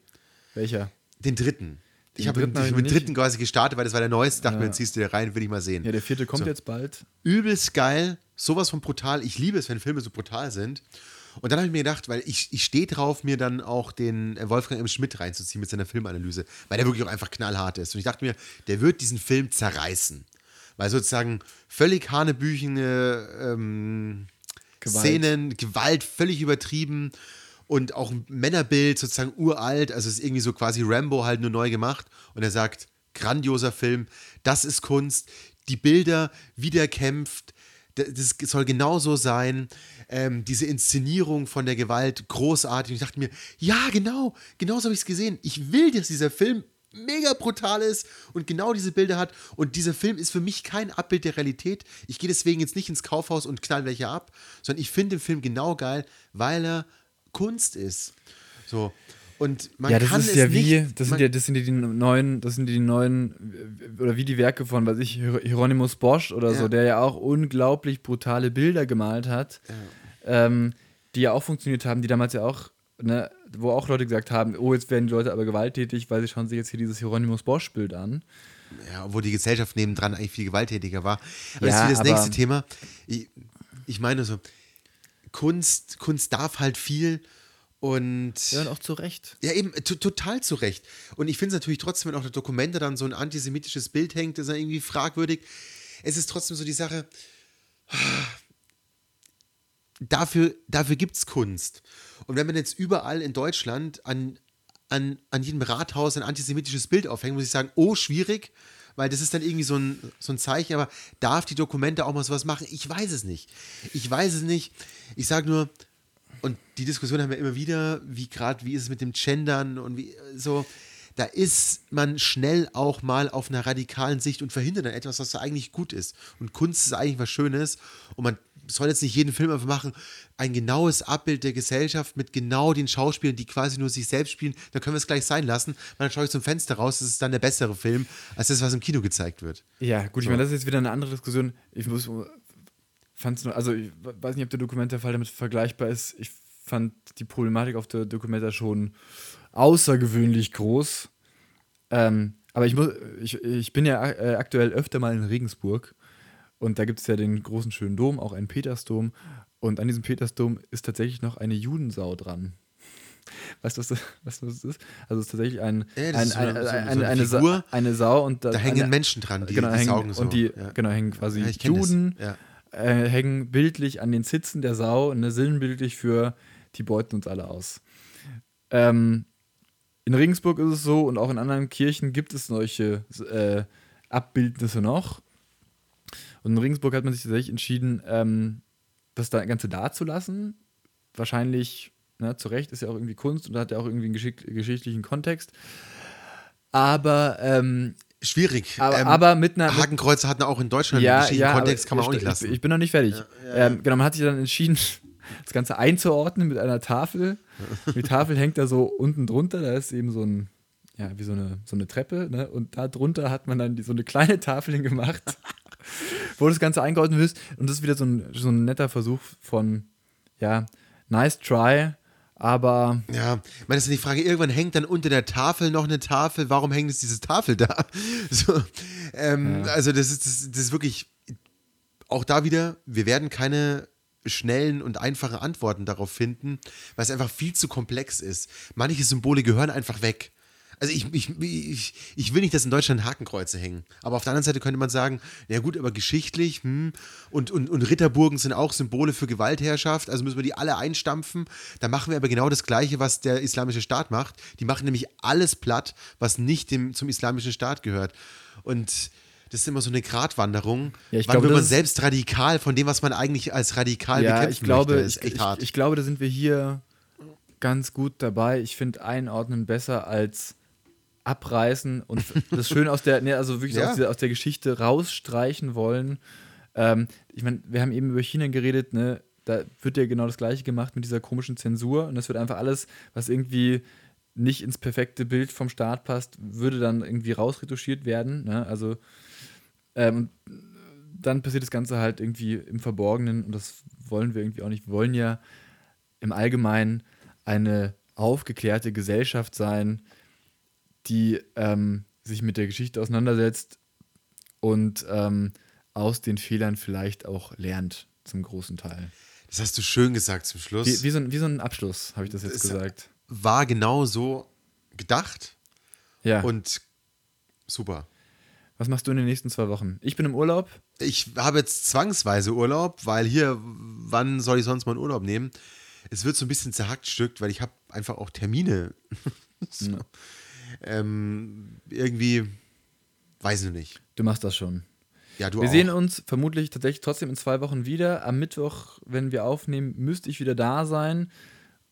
Speaker 1: Welcher?
Speaker 2: Den dritten. Ich habe mit dem dritten quasi gestartet, weil das war der neueste. Dachte ja. mir, ziehst du dir rein, will ich mal sehen.
Speaker 1: Ja, der vierte kommt so. jetzt bald.
Speaker 2: Übelst geil. Sowas von brutal. Ich liebe es, wenn Filme so brutal sind. Und dann habe ich mir gedacht, weil ich, ich stehe drauf, mir dann auch den Wolfgang M. Schmidt reinzuziehen mit seiner Filmanalyse, weil der wirklich auch einfach knallhart ist. Und ich dachte mir, der wird diesen Film zerreißen. Weil sozusagen völlig hanebüchene ähm, Gewalt. Szenen, Gewalt völlig übertrieben und auch ein Männerbild sozusagen uralt, also es ist irgendwie so quasi Rambo halt nur neu gemacht und er sagt, grandioser Film, das ist Kunst, die Bilder, wie der kämpft, das soll genauso sein. Ähm, diese Inszenierung von der Gewalt, großartig. Und ich dachte mir, ja, genau, genau so habe ich es gesehen. Ich will, dass dieser Film mega brutal ist und genau diese Bilder hat. Und dieser Film ist für mich kein Abbild der Realität. Ich gehe deswegen jetzt nicht ins Kaufhaus und knall welche ab, sondern ich finde den Film genau geil, weil er Kunst ist. So. Und man
Speaker 1: ja, das
Speaker 2: kann
Speaker 1: ist ja wie, nicht, das sind ja, das sind ja die neuen, das sind die neuen, oder wie die Werke von, weiß ich, Hieronymus Bosch oder ja. so, der ja auch unglaublich brutale Bilder gemalt hat, ja. ähm, die ja auch funktioniert haben, die damals ja auch ne, wo auch Leute gesagt haben, oh, jetzt werden die Leute aber gewalttätig, weil sie schauen sich jetzt hier dieses Hieronymus Bosch-Bild an.
Speaker 2: Ja, wo die Gesellschaft nebendran eigentlich viel gewalttätiger war. Aber ja, das ist das nächste Thema. Ich, ich meine so, Kunst, Kunst darf halt viel und
Speaker 1: Ja, und auch zu Recht.
Speaker 2: ja, eben, to- total zu Recht. Und ich finde es natürlich trotzdem, wenn auch der Dokumente dann so ein antisemitisches Bild hängt, ist ja irgendwie fragwürdig. Es ist trotzdem so die Sache, dafür, dafür gibt es Kunst. Und wenn man jetzt überall in Deutschland an, an, an jedem Rathaus ein antisemitisches Bild aufhängt, muss ich sagen, oh, schwierig, weil das ist dann irgendwie so ein, so ein Zeichen, aber darf die Dokumente auch mal sowas machen? Ich weiß es nicht. Ich weiß es nicht. Ich sage nur, und die Diskussion haben wir immer wieder, wie gerade, wie ist es mit dem Gendern und wie so, da ist man schnell auch mal auf einer radikalen Sicht und verhindert dann etwas, was da eigentlich gut ist. Und Kunst ist eigentlich was Schönes und man soll jetzt nicht jeden Film einfach machen, ein genaues Abbild der Gesellschaft mit genau den Schauspielern, die quasi nur sich selbst spielen, dann können wir es gleich sein lassen, weil dann schaue ich zum Fenster raus, das ist dann der bessere Film, als das, was im Kino gezeigt wird.
Speaker 1: Ja, gut, ich
Speaker 2: So.
Speaker 1: meine, das ist jetzt wieder eine andere Diskussion. Ich muss, fand's nur, also ich weiß nicht, ob der Dokumentarfall damit vergleichbar ist. Ich fand die Problematik auf der Dokumenta schon außergewöhnlich groß. Ähm, aber ich, muss, ich, ich bin ja äh, aktuell öfter mal in Regensburg und da gibt es ja den großen schönen Dom, auch einen Petersdom. Und an diesem Petersdom ist tatsächlich noch eine Judensau dran. Weißt du, was das, was ist? Also es ist tatsächlich ein, ein,
Speaker 2: ist eine- so so Figur.
Speaker 1: eine Sau und
Speaker 2: Da hängen
Speaker 1: eine,
Speaker 2: Menschen dran, die,
Speaker 1: genau,
Speaker 2: die
Speaker 1: hängen,
Speaker 2: saugen so.
Speaker 1: Und die,
Speaker 2: ja.
Speaker 1: genau, hängen quasi
Speaker 2: Ja.
Speaker 1: Juden,
Speaker 2: Ja.
Speaker 1: äh, hängen bildlich an den Zitzen der Sau, ne, sinnbildlich für die beuten uns alle aus. Ähm, in Regensburg ist es so und auch in anderen Kirchen gibt es solche äh, Abbildnisse noch. Und in Regensburg hat man sich tatsächlich entschieden, ähm, das da Ganze da zu lassen. Wahrscheinlich, ne, zu Recht, ist ja auch irgendwie Kunst und hat ja auch irgendwie einen geschick geschichtlichen Kontext. Aber, ähm,
Speaker 2: Schwierig.
Speaker 1: aber,
Speaker 2: Ähm,
Speaker 1: aber mit einer.
Speaker 2: Hakenkreuze hatten auch in Deutschland einen geschichtlichen Kontext, kann man auch
Speaker 1: ich-
Speaker 2: nicht lassen.
Speaker 1: Ich, ich bin noch nicht fertig. Ähm, genau, man hat sich dann entschieden, das Ganze einzuordnen mit einer Tafel. Die Tafel hängt da so unten drunter, da ist eben so ein, ja, wie so eine, so eine Treppe, ne? Und da drunter hat man dann die, so eine kleine Tafel hingemacht, wo das Ganze eingeordnet ist. Und das ist wieder so ein, so ein netter Versuch von, ja, nice try, aber
Speaker 2: Ja, ich meine, das ist die Frage, irgendwann hängt dann unter der Tafel noch eine Tafel, warum hängt jetzt diese Tafel da? So, ähm, Also das ist, das, das ist wirklich, auch da wieder, wir werden keine schnellen und einfachen Antworten darauf finden, weil es einfach viel zu komplex ist. Manche Symbole gehören einfach weg. Also ich, ich, ich, ich will nicht, dass in Deutschland Hakenkreuze hängen. Aber auf der anderen Seite könnte man sagen, ja gut, aber geschichtlich, hm, und, und, und Ritterburgen sind auch Symbole für Gewaltherrschaft, also müssen wir die alle einstampfen. Da machen wir aber genau das Gleiche, was der islamische Staat macht. Die machen nämlich alles platt, was nicht dem, zum islamischen Staat gehört. Und das ist immer so eine Gratwanderung.
Speaker 1: Ja, ich
Speaker 2: Wann
Speaker 1: glaube,
Speaker 2: wird man selbst radikal von dem, was man eigentlich als radikal
Speaker 1: ja,
Speaker 2: bekämpfen
Speaker 1: ich glaube,
Speaker 2: möchte? Das ist
Speaker 1: ich,
Speaker 2: echt
Speaker 1: ich,
Speaker 2: hart.
Speaker 1: ich glaube, da sind wir hier ganz gut dabei. Ich finde Einordnen besser als abreißen und das schön aus der, ne, also wirklich
Speaker 2: Ja.
Speaker 1: aus, der, aus der Geschichte rausstreichen wollen. Ähm, ich meine, wir haben eben über China geredet, ne? Da wird ja genau das gleiche gemacht mit dieser komischen Zensur und das wird einfach alles, was irgendwie nicht ins perfekte Bild vom Staat passt, würde dann irgendwie rausretuschiert werden. Ne? Also ähm, dann passiert das Ganze halt irgendwie im Verborgenen und das wollen wir irgendwie auch nicht. Wir wollen ja im Allgemeinen eine aufgeklärte Gesellschaft sein, die ähm, sich mit der Geschichte auseinandersetzt und ähm, aus den Fehlern vielleicht auch lernt, zum großen Teil.
Speaker 2: Das hast du schön gesagt zum Schluss.
Speaker 1: Wie, wie, so, ein, wie so ein Abschluss, habe ich das jetzt
Speaker 2: ist-
Speaker 1: gesagt.
Speaker 2: War genau so gedacht
Speaker 1: Ja.
Speaker 2: und super.
Speaker 1: Was machst du in den nächsten zwei Wochen? Ich bin im Urlaub.
Speaker 2: Ich habe jetzt zwangsweise Urlaub, weil hier, wann soll ich sonst mal einen Urlaub nehmen? Es wird so ein bisschen zerhackstückt, weil ich habe einfach auch Termine. so. Ähm, irgendwie, weiß ich nicht.
Speaker 1: Du machst das schon.
Speaker 2: Ja, du
Speaker 1: Wir
Speaker 2: auch.
Speaker 1: sehen uns vermutlich tatsächlich trotzdem in zwei Wochen wieder. Am Mittwoch, wenn wir aufnehmen, müsste ich wieder da sein.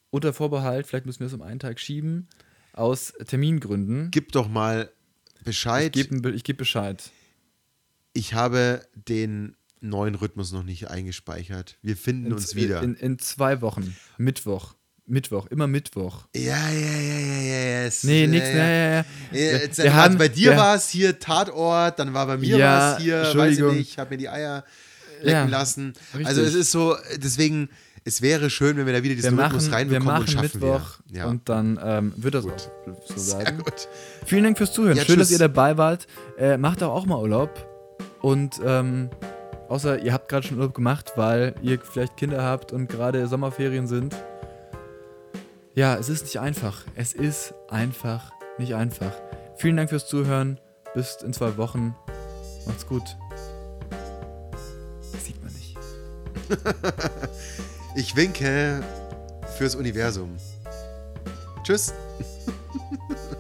Speaker 1: Unter Vorbehalt, vielleicht müssen wir es um einen Tag schieben. Aus Termingründen.
Speaker 2: Gib doch mal
Speaker 1: Ich
Speaker 2: Bescheid.
Speaker 1: gebe ich geb Bescheid.
Speaker 2: Ich habe den neuen Rhythmus noch nicht eingespeichert. Wir finden uns
Speaker 1: in,
Speaker 2: wieder.
Speaker 1: In, in zwei Wochen. Mittwoch. Mittwoch, immer Mittwoch.
Speaker 2: ja, ja, ja, ja, ja, ja. es-
Speaker 1: Nee,
Speaker 2: ja,
Speaker 1: nix,
Speaker 2: ja.
Speaker 1: ja, ja, ja.
Speaker 2: Ja,
Speaker 1: Wir- wir haben-
Speaker 2: bei dir
Speaker 1: wir-
Speaker 2: war es hier Tatort, dann war bei mir
Speaker 1: Ja,
Speaker 2: was hier, weiß ich nicht, ich habe mir die Eier lecken
Speaker 1: Ja,
Speaker 2: lassen.
Speaker 1: richtig.
Speaker 2: Also es ist so, deswegen, es wäre schön, wenn wir da wieder
Speaker 1: Wir
Speaker 2: diesen Rhythmus
Speaker 1: machen, wir
Speaker 2: reinbekommen und
Speaker 1: machen
Speaker 2: schaffen
Speaker 1: Mittwoch
Speaker 2: wir. Ja,
Speaker 1: und dann ähm, wird das auch so
Speaker 2: sehr
Speaker 1: bleiben.
Speaker 2: gut.
Speaker 1: Vielen Dank fürs Zuhören.
Speaker 2: Ja,
Speaker 1: Schön, dass
Speaker 2: tschüss.
Speaker 1: ihr dabei wart. Äh, macht doch auch mal Urlaub. Und ähm, außer ihr habt gerade schon Urlaub gemacht, weil ihr vielleicht Kinder habt und gerade Sommerferien sind. Ja, es ist nicht einfach. Es ist einfach nicht einfach. Vielen Dank fürs Zuhören. Bis in zwei Wochen. Macht's gut. Das sieht man nicht.
Speaker 2: ich winke fürs Universum. Tschüss.